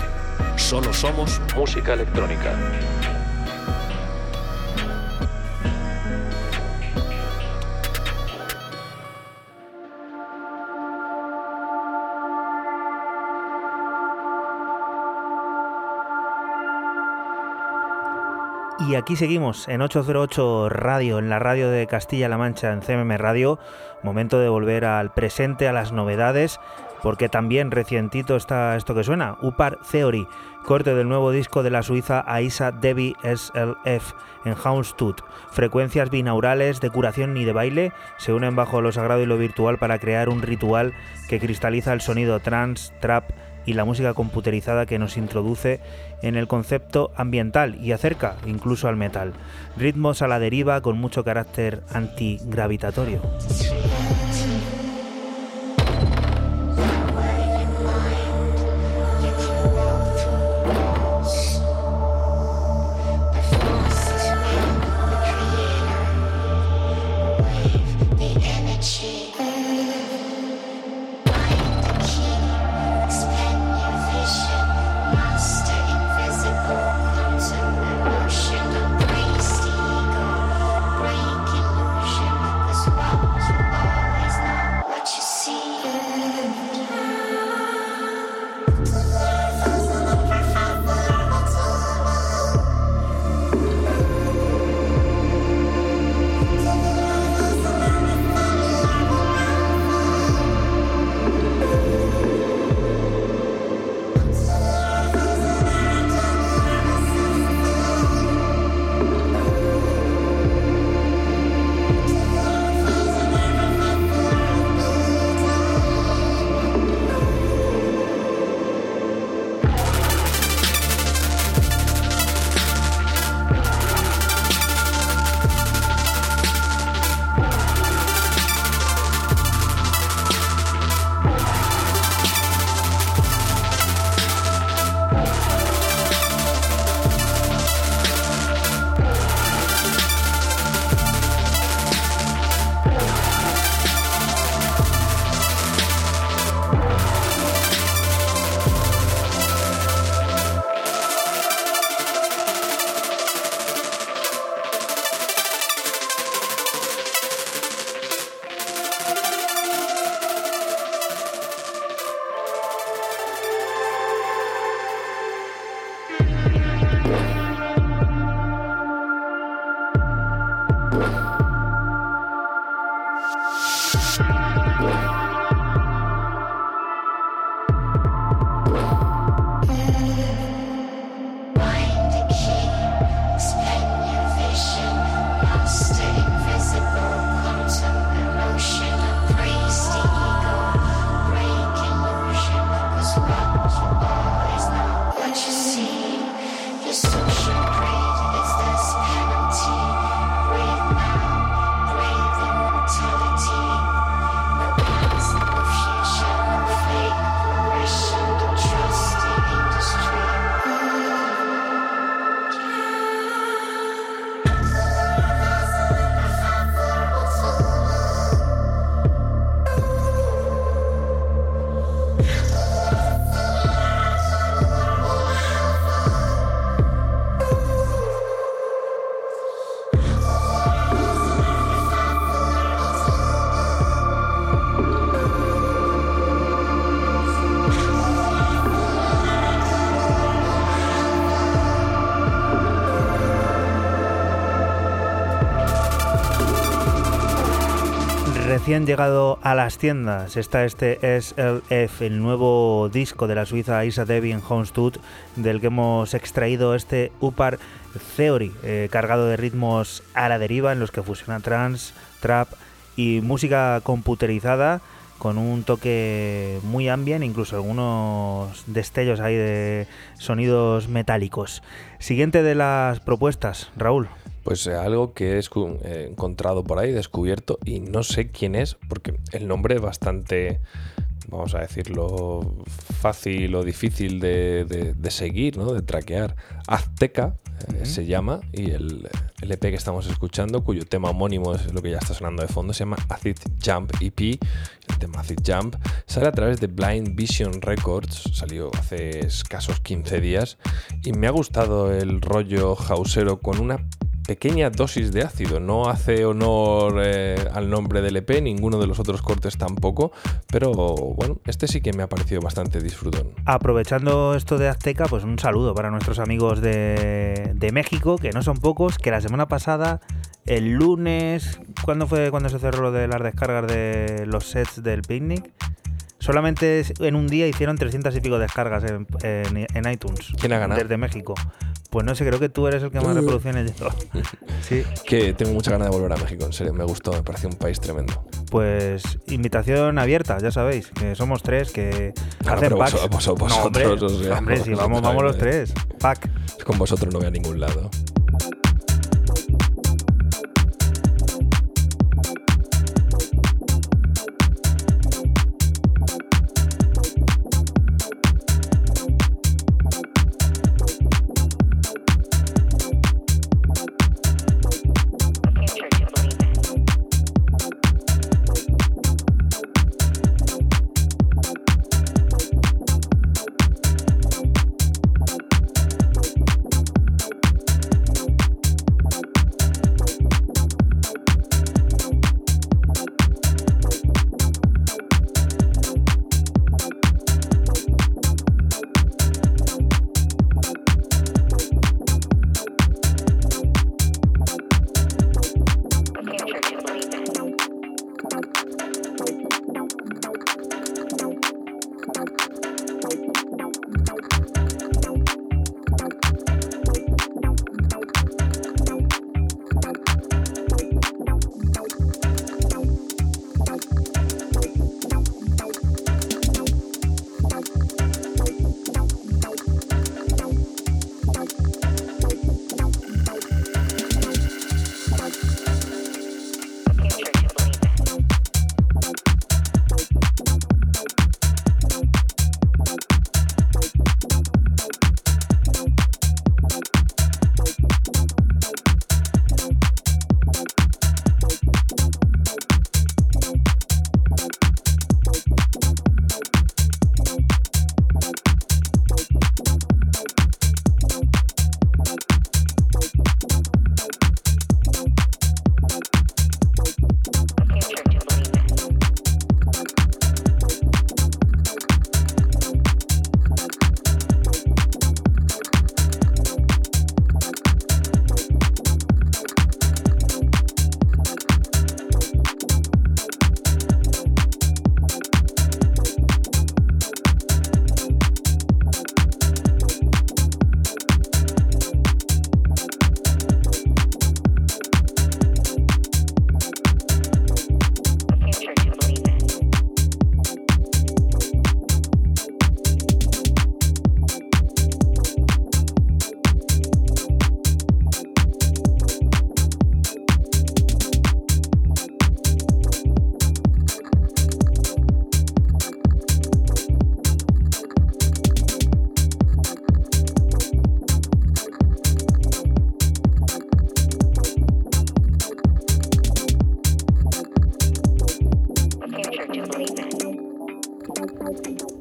Solo somos música electrónica. Y aquí seguimos en 808 Radio, en la radio de Castilla-La Mancha, en CMM Radio. Momento de volver al presente, a las novedades, porque también recientito está esto que suena, Upar Theory, corte del nuevo disco de la suiza Aisa Debbie SLF en Houndstooth. Frecuencias binaurales de curación y de baile se unen bajo lo sagrado y lo virtual para crear un ritual que cristaliza el sonido trance, trap, y la música computerizada que nos introduce en el concepto ambiental y acerca incluso al metal. Ritmos a la deriva con mucho carácter antigravitatorio. Recién llegado a las tiendas está este SLF, el nuevo disco de la suiza Isa Devin Homestud, del que hemos extraído este Upar Theory, eh, cargado de ritmos a la deriva en los que fusiona trance, trap y música computerizada con un toque muy ambient, incluso algunos destellos ahí de sonidos metálicos. Siguiente de las propuestas, Raúl. Pues eh, algo que he eh, encontrado por ahí, descubierto, y no sé quién es, porque el nombre es bastante, vamos a decirlo, fácil o difícil de, de- de seguir, ¿no? de traquear. Azteca eh, se llama, y el, el EP que estamos escuchando, cuyo tema homónimo es lo que ya está sonando de fondo, se llama Acid Jump EP. El tema Acid Jump sale a través de Blind Vision Records, salió hace escasos 15 días, y me ha gustado el rollo hausero con una pequeña dosis de ácido. No hace honor eh, al nombre del EP, ninguno de los otros cortes tampoco, pero bueno, este sí que me ha parecido bastante disfrutón. Aprovechando esto de Azteca, pues un saludo para nuestros amigos de, de México, que no son pocos, que la semana pasada, el lunes, ¿cuándo fue cuando se cerró lo de las descargas de los sets del picnic? Solamente en un día hicieron 300 y pico descargas en, en- en iTunes. ¿Quién ha ganado? Desde México. Pues no sé, creo que tú eres el que más reproducciones lleva. (laughs) Sí, Que tengo mucha ganas de volver a México, en serio, me gustó, me pareció un país tremendo. pues invitación abierta, ya sabéis, que somos tres, que Claro, hacen pero packs. vos- vos- vosotros, no, hombre, o sea, hombre, si (laughs) vosotros, vamos, vamos los tres. Pack. Con vosotros no voy a ningún lado.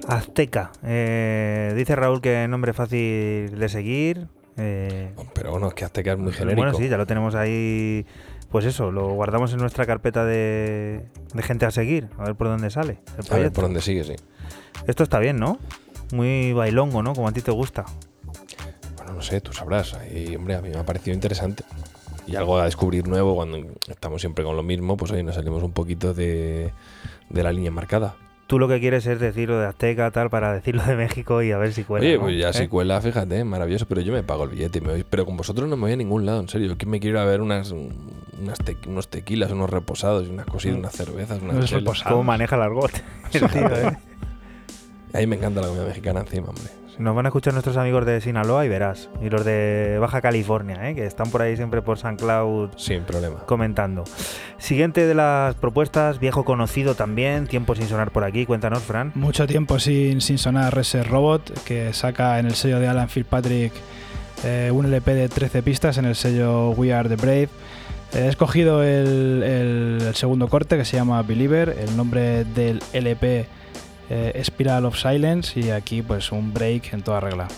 Azteca. Eh, dice Raúl que nombre fácil de seguir. eh, Pero bueno, es que Azteca es muy genérico. Bueno, sí, ya lo tenemos ahí. Pues eso, lo guardamos en nuestra carpeta de, de gente a seguir, a ver por dónde sale el A ver por dónde sigue, sí. Esto está bien, ¿no? Muy bailongo, ¿no? Como a ti te gusta. Bueno, no sé, tú sabrás. Y, hombre, a mí me ha parecido interesante. y algo a descubrir nuevo cuando estamos siempre con lo mismo, pues hoy nos salimos un poquito de, de la línea marcada. Tú lo que quieres es decir lo de Azteca, tal, para decirlo de México y a ver si cuela. Oye, ¿no? pues ya ¿Eh? si cuela, fíjate, maravilloso, pero yo me pago el billete. y me voy. Pero con vosotros no me voy a ningún lado, en serio. Que me quiero ir a ver unas, unas te- unos tequilas, unos reposados, unas cositas, unas cervezas, unas reposados. ¿Cómo maneja el argot? (laughs) el tío, ¿eh? A mí me encanta la comida mexicana encima, hombre. Nos van a escuchar nuestros amigos de Sinaloa y verás. Y los de Baja California, ¿eh? que están por ahí siempre por San Cloud Sin problema. comentando. Siguiente de las propuestas, viejo conocido también, tiempo sin sonar por aquí. Cuéntanos, Fran. Mucho tiempo sin, sin sonar Reset Robot, que saca en el sello de Alan Fitzpatrick eh, un LP de 13 pistas en el sello We Are the Brave. Eh, He escogido el, el- el segundo corte que se llama Believer, el nombre del LP eh, Spiral of Silence y aquí pues un break en toda regla.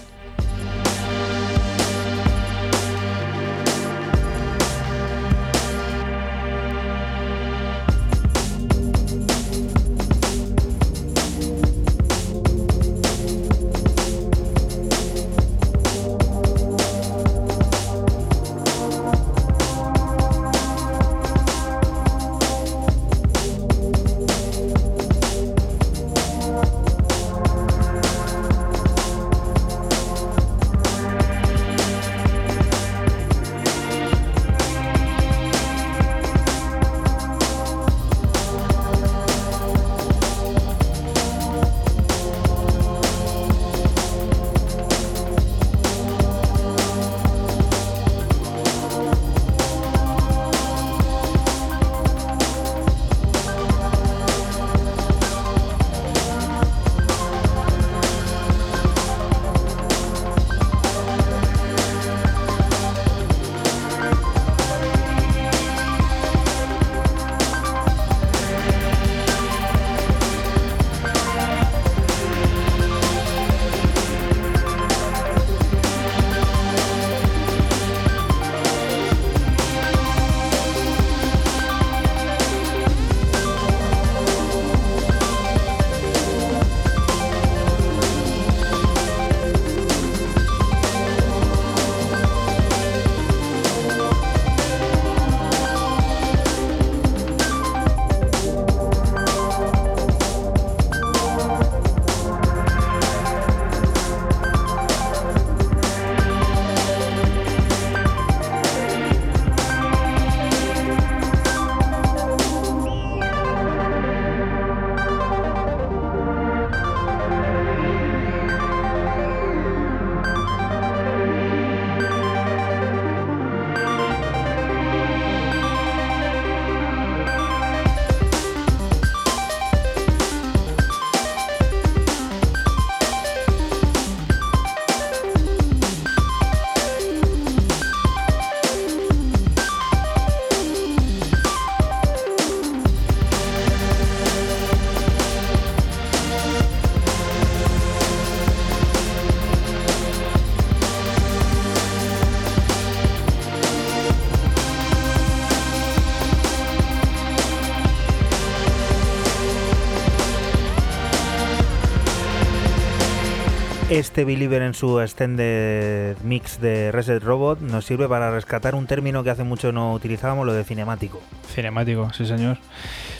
Este Believer en su extended mix de Reset Robot nos sirve para rescatar un término que hace mucho no utilizábamos, lo de cinemático. Cinemático, sí señor.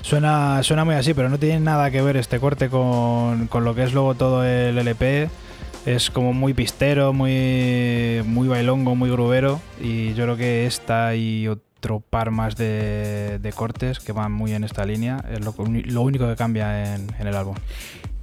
Suena, suena muy así, pero no tiene nada que ver este corte con, con lo que es luego todo el LP. Es como muy pistero, muy, muy bailongo, muy grubero. Y yo creo que esta y otro par más de, cortes que van muy en esta línea es lo, único que cambia en el álbum.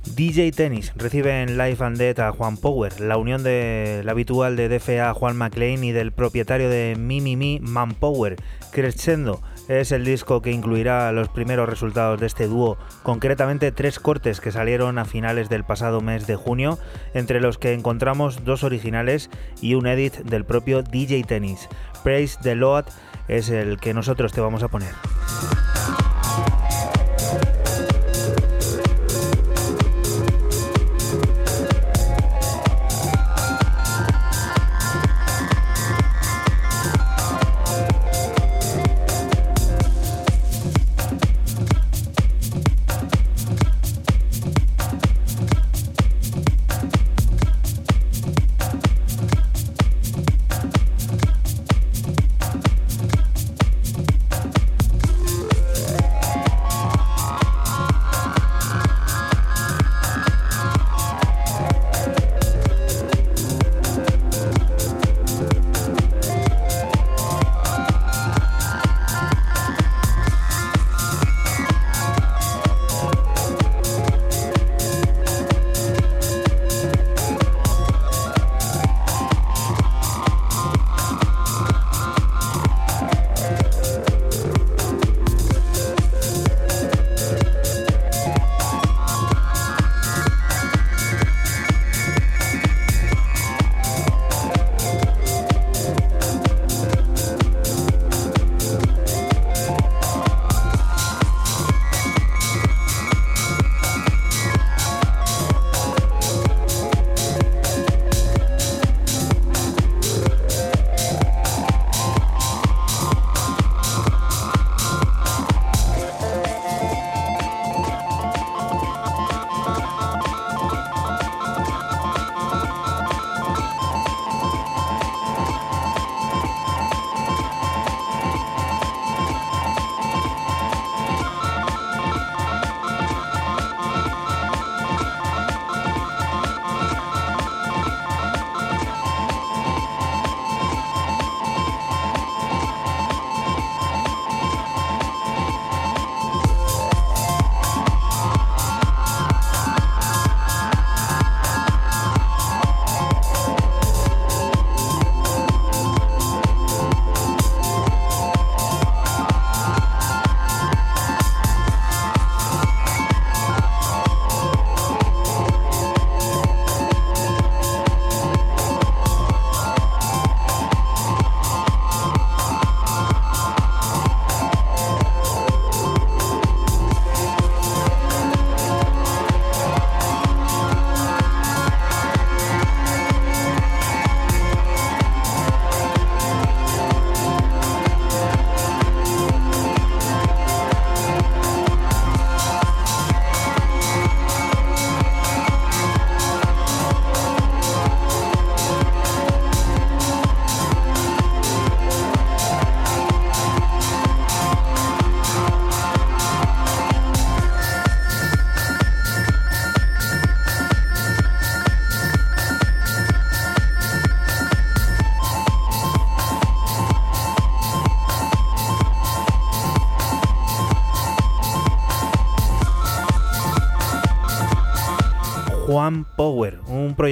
DJ Tennis recibe en Life and Dead a Juan Power, la unión del habitual de DFA Juan McLean y del propietario de Mimimi Man Power. Crescendo es el disco que incluirá los primeros resultados de este dúo, concretamente tres cortes que salieron a finales del pasado mes de junio, entre los que encontramos dos originales y un edit del propio DJ Tennis. Praise the Lord es el que nosotros te vamos a poner.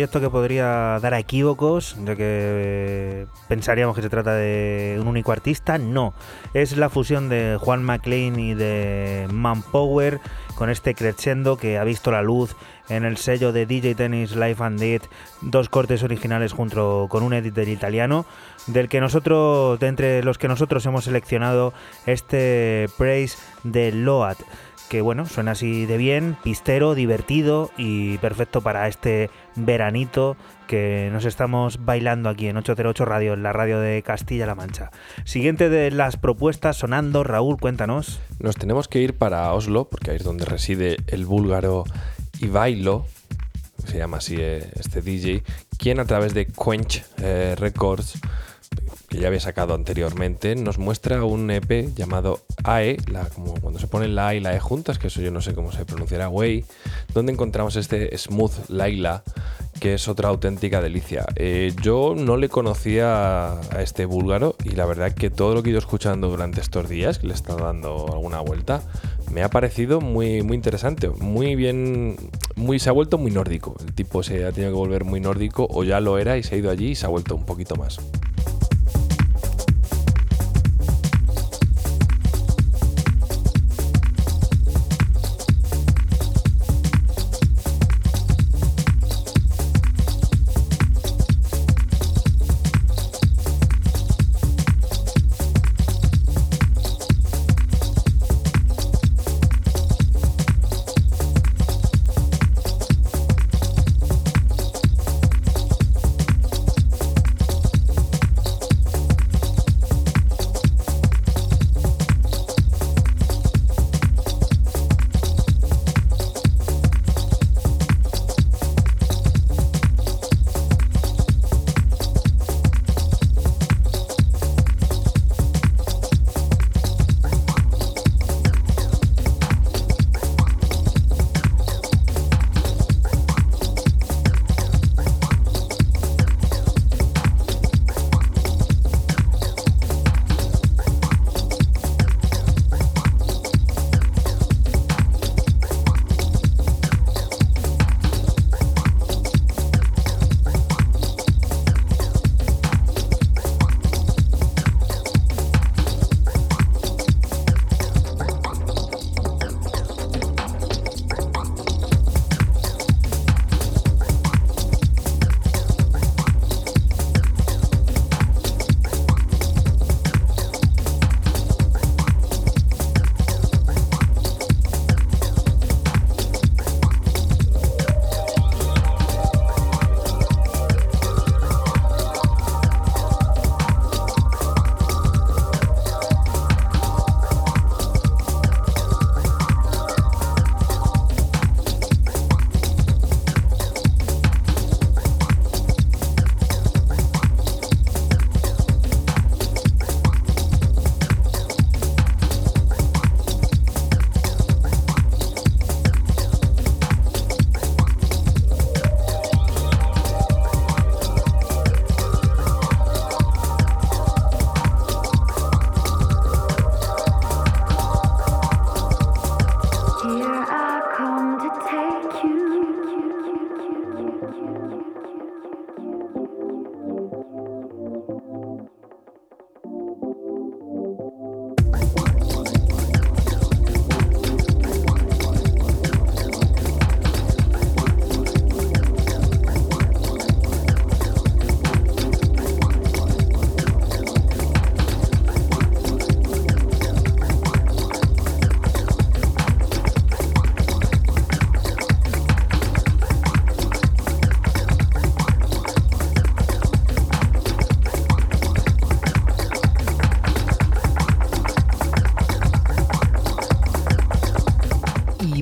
Un proyecto que podría dar a equívocos, ya que pensaríamos que se trata de un único artista. No, es la fusión de Juan McLean y de Man Power con este crescendo que ha visto la luz en el sello de DJ Tennis Life and Dead, dos cortes originales junto con un edit del italiano, del que nosotros, de entre los que nosotros hemos seleccionado este Praise de Load que bueno, suena así de bien, pistero, divertido y perfecto para este veranito que nos estamos bailando aquí en 808 Radio, en la radio de Castilla-La Mancha. Siguiente de las propuestas sonando, Raúl, cuéntanos. Nos tenemos que ir para Oslo, porque ahí es donde reside el búlgaro Ivailo, se llama así eh, este DJ, quien a través de Quench eh, Records que ya había sacado anteriormente, nos muestra un EP llamado AE, la, como cuando se ponen la A y la E juntas, que eso yo no sé cómo se pronunciará, Way, donde encontramos este Smooth Laila, que es otra auténtica delicia. Eh, yo no le conocía a este búlgaro y la verdad que todo lo que he ido escuchando durante estos días, que le estado dando alguna vuelta, me ha parecido muy, muy interesante, muy bien, muy, se ha vuelto muy nórdico. El tipo se ha tenido que volver muy nórdico o ya lo era y se ha ido allí y se ha vuelto un poquito más.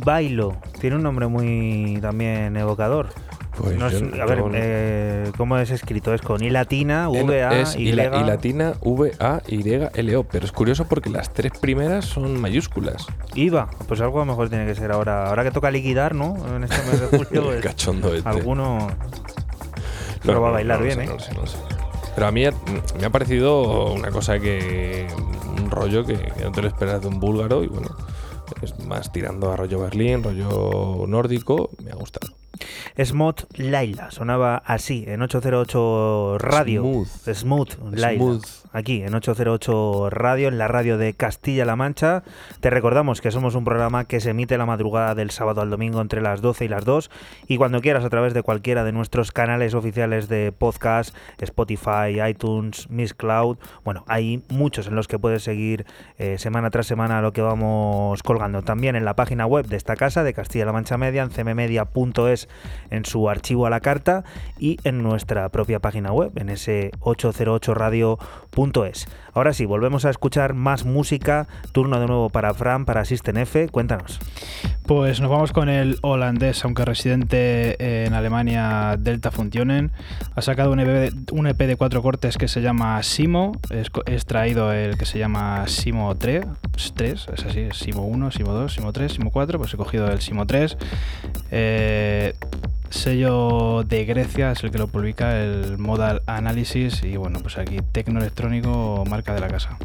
Bailo. Tiene un nombre muy también evocador. Pues No es- a ver, no- eh, ¿cómo es escrito? Es con I latina, Eh, V, A, es Y. la- y latina V A Y L O, pero es curioso porque las tres primeras son mayúsculas. IVA. Pues algo a lo mejor tiene que ser ahora. Ahora que toca liquidar, ¿no? En este mes de (laughs) julio. pues, Cachondo este. alguno. No, va a bailar bien, sé, ¿eh? sé, sé. Pero a mí me ha parecido una cosa que. un rollo que, que no te lo esperas de un búlgaro y bueno, más tirando a rollo Berlín, rollo nórdico. Smooth Laila, sonaba así en 808 Radio. Smooth. Smooth Laila. Smooth. Aquí en 808 Radio, en la radio de Castilla-La Mancha. Te recordamos que somos un programa que se emite la madrugada del sábado al domingo entre las 12 y las 2 y cuando quieras a través de cualquiera de nuestros canales oficiales de podcast, Spotify, iTunes, Miss Cloud. Bueno, hay muchos en los que puedes seguir eh, semana tras semana lo que vamos colgando. También en la página web de esta casa de Castilla-La Mancha Media, en cmmedia.es en su archivo a la carta y en nuestra propia página web, en ese 808radio.es. Ahora sí, volvemos a escuchar más música. Turno de nuevo para Fran, para System F. Cuéntanos. Pues nos vamos con el holandés, aunque residente en Alemania, Delta Funtionen. Ha sacado un EP, EP de cuatro cortes que se llama Simo. Es, es traído el que se llama Simo 3. 3 es así, Simo 1, Simo 2, Simo 3, Simo 4. Pues he cogido el Simo 3. Eh, sello de Grecia es el que lo publica, el Modal Analysis. Y bueno, pues aquí tecno electrónico, marca de la casa.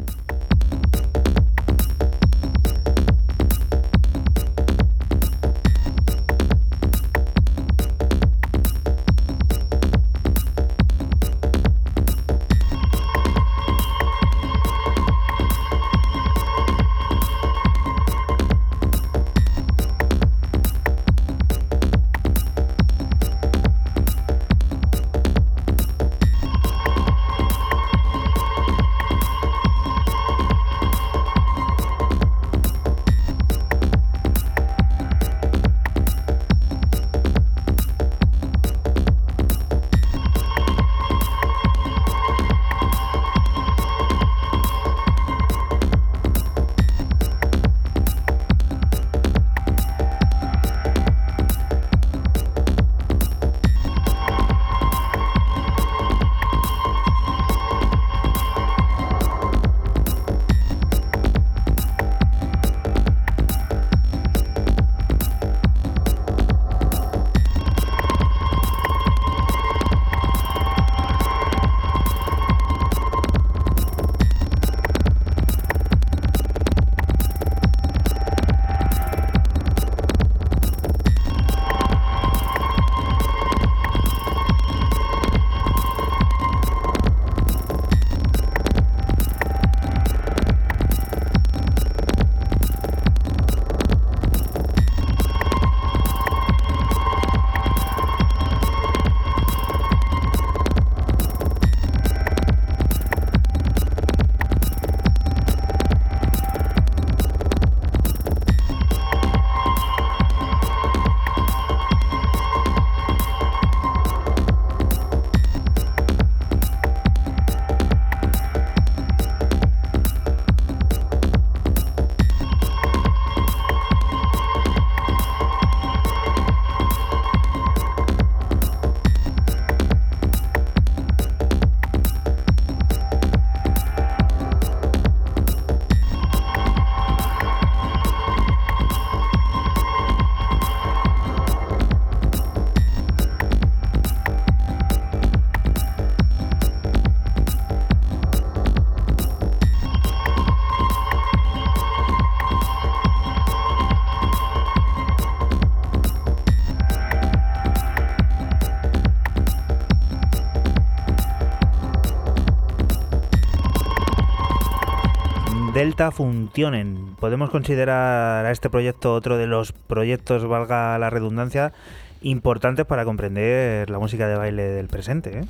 Delta Funtionen. Podemos considerar a este proyecto otro de los proyectos, valga la redundancia, importantes para comprender la música de baile del presente. ¿eh?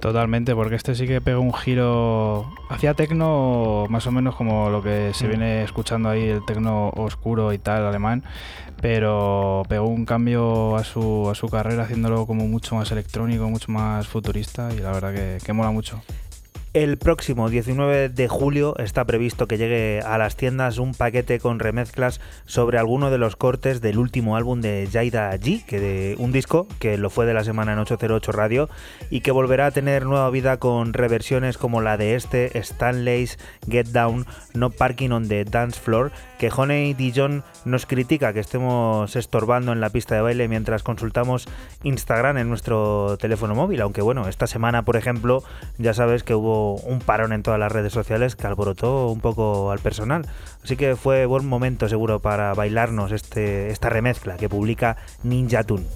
Totalmente, porque este sí que pega un giro hacia tecno, más o menos como lo que se Mm. viene escuchando ahí, el tecno oscuro y tal, alemán, pero pegó un cambio a su, a su carrera haciéndolo como mucho más electrónico, mucho más futurista y la verdad que, que mola mucho. El próximo 19 de julio está previsto que llegue a las tiendas un paquete con remezclas sobre alguno de los cortes del último álbum de Jaida G, que de un disco que lo fue de la semana en 808 Radio y que volverá a tener nueva vida con reversiones como la de este Stanley's Get Down No Parking on the Dance Floor, que Honey Dijon nos critica que estemos estorbando en la pista de baile mientras consultamos Instagram en nuestro teléfono móvil, aunque bueno, esta semana por ejemplo ya sabes que hubo un parón en todas las redes sociales que alborotó un poco al personal. Así que fue buen momento seguro para bailarnos este, esta remezcla que publica Ninja Tune.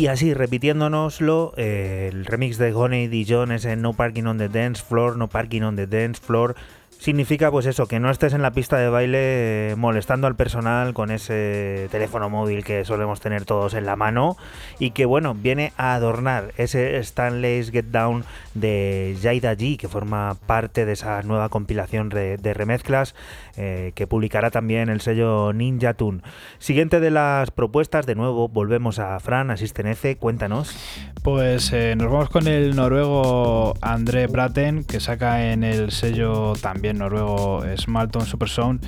Y así, repitiéndonoslo, eh, el remix de Honey Dijon es en No Parking on the Dance Floor, No Parking on the Dance Floor. Significa pues eso, que no estés en la pista de baile eh, molestando al personal con ese teléfono móvil que solemos tener todos en la mano y que bueno, viene a adornar ese Stanley's Get Down de Jaida G, que forma parte de esa nueva compilación de remezclas eh, que publicará también el sello Ninja Tune. Siguiente de las propuestas, de nuevo volvemos a Fran, Asisten F, cuéntanos. Pues eh, nos vamos con el noruego André Braten, que saca en el sello también noruego Smalton Super Sound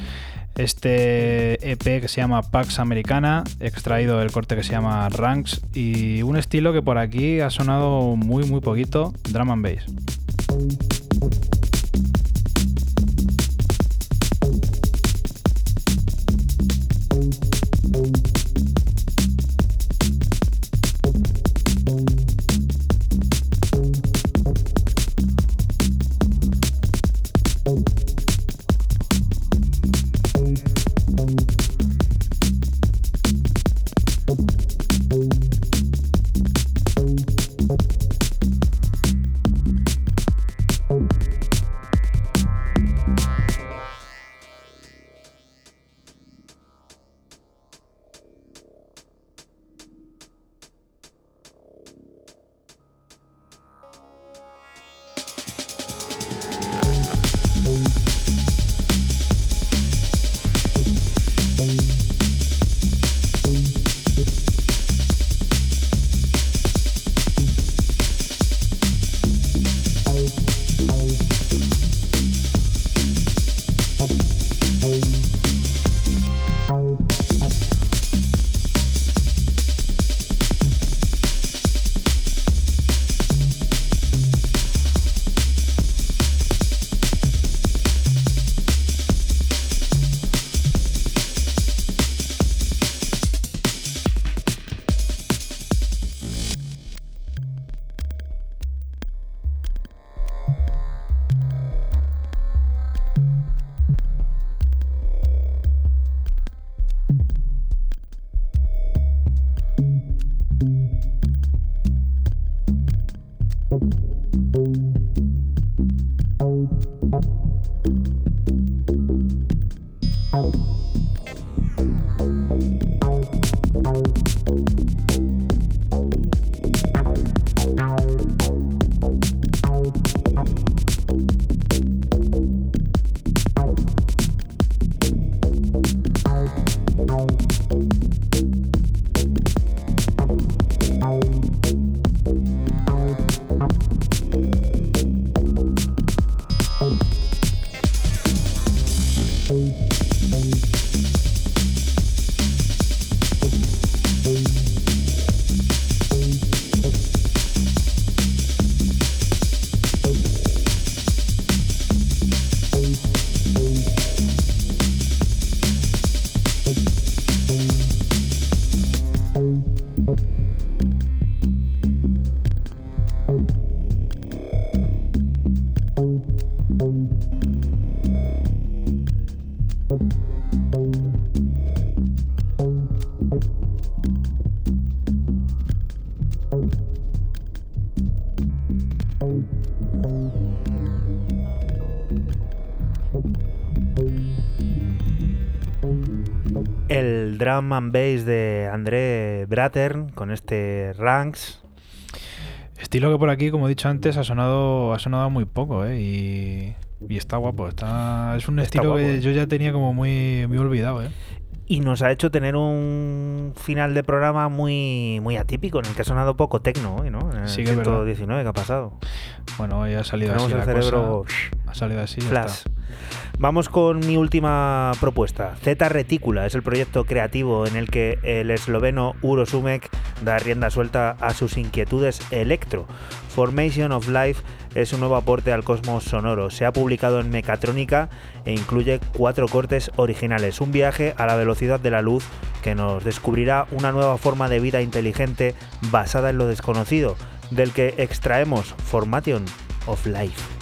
este EP que se llama Pax Americana, extraído del corte que se llama Ranks y un estilo que por aquí ha sonado muy muy poquito, drum and bass. Drum and bass de André Bratern con este Ranks. Estilo que por aquí, como he dicho antes, ha sonado, ha sonado muy poco, ¿eh? Y, y está guapo. Está, es un Está estilo guapo, que ¿eh? yo ya tenía como muy, muy olvidado, ¿eh? Y nos ha hecho tener un final de programa muy, muy atípico, en el que ha sonado poco tecno hoy, ¿no? En el Sí que es verdad. 119 que ha pasado. Bueno, hoy ha salido Tenemos así el la cerebro cosa. Ha salido así. ya flash. está. Vamos con mi última propuesta. Z Reticula es el proyecto creativo en el que el esloveno Uro Sumek da rienda suelta a sus inquietudes electro. Formation of Life es un nuevo aporte al cosmos sonoro. Se ha publicado en Mecatrónica e incluye cuatro cortes originales. Un viaje a la velocidad de la luz que nos descubrirá una nueva forma de vida inteligente basada en lo desconocido, del que extraemos Formation of Life.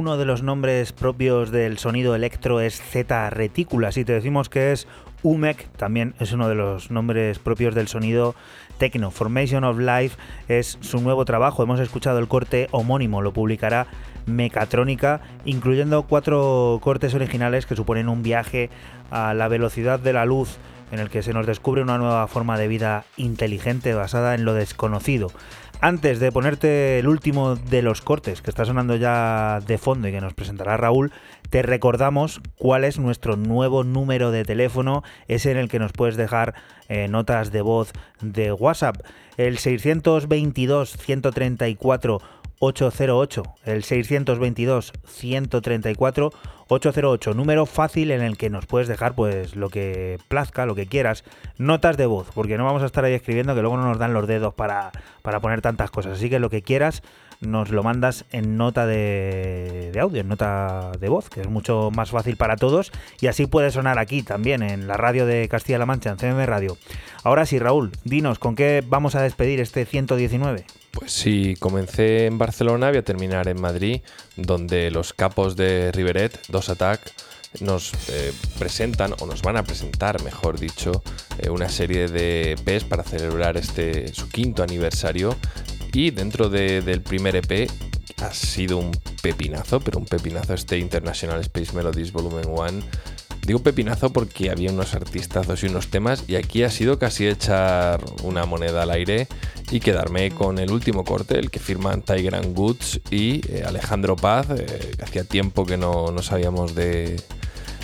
Uno de los nombres propios del sonido electro es Z retícula. Si te decimos que es UMEC, también es uno de los nombres propios del sonido techno. Formation of Life es su nuevo trabajo. Hemos escuchado el corte homónimo, lo publicará Mecatrónica, incluyendo cuatro cortes originales que suponen un viaje a la velocidad de la luz en el que se nos descubre una nueva forma de vida inteligente basada en lo desconocido. Antes de ponerte el último de los cortes que está sonando ya de fondo y que nos presentará Raúl, te recordamos cuál es nuestro nuevo número de teléfono, ese en el que nos puedes dejar eh, notas de voz de WhatsApp, el 622 134 808, el 622 134 808, número fácil en el que nos puedes dejar pues lo que plazca, lo que quieras, notas de voz, porque no vamos a estar ahí escribiendo que luego no nos dan los dedos para, para poner tantas cosas, así que lo que quieras nos lo mandas en nota de, de audio, en nota de voz, que es mucho más fácil para todos y así puede sonar aquí también en la radio de Castilla-La Mancha, en CMM Radio. Ahora sí, Raúl, dinos, ¿con qué vamos a despedir este 119? Pues si comencé en Barcelona, voy a terminar en Madrid, donde los capos de Riveret, Dos Attack, nos eh, presentan, o nos van a presentar, mejor dicho, eh, una serie de EPs para celebrar este su quinto aniversario. Y dentro de- del primer EP ha sido un pepinazo, pero un pepinazo este International Space Melodies Volumen 1. Digo pepinazo porque había unos artistazos y unos temas y aquí ha sido casi echar una moneda al aire y quedarme con el último corte, el que firman Tiger and Goods y eh, Alejandro Paz, eh, que hacía tiempo que no, no sabíamos de,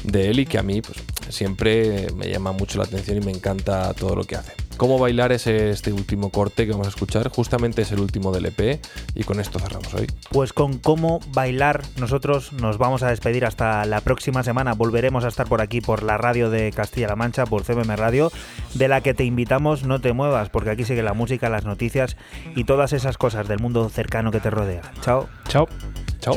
de él y que a mí pues, siempre me llama mucho la atención y me encanta todo lo que hace. Cómo bailar es este último corte que vamos a escuchar, justamente es el último del EP y con esto cerramos hoy. Pues con cómo bailar nosotros nos vamos a despedir hasta la próxima semana. Volveremos a estar por aquí por la radio de Castilla-La Mancha, por CMM Radio, de la que te invitamos no te muevas, porque aquí sigue la música, las noticias y todas esas cosas del mundo cercano que te rodea. Chao. Chao. Chao.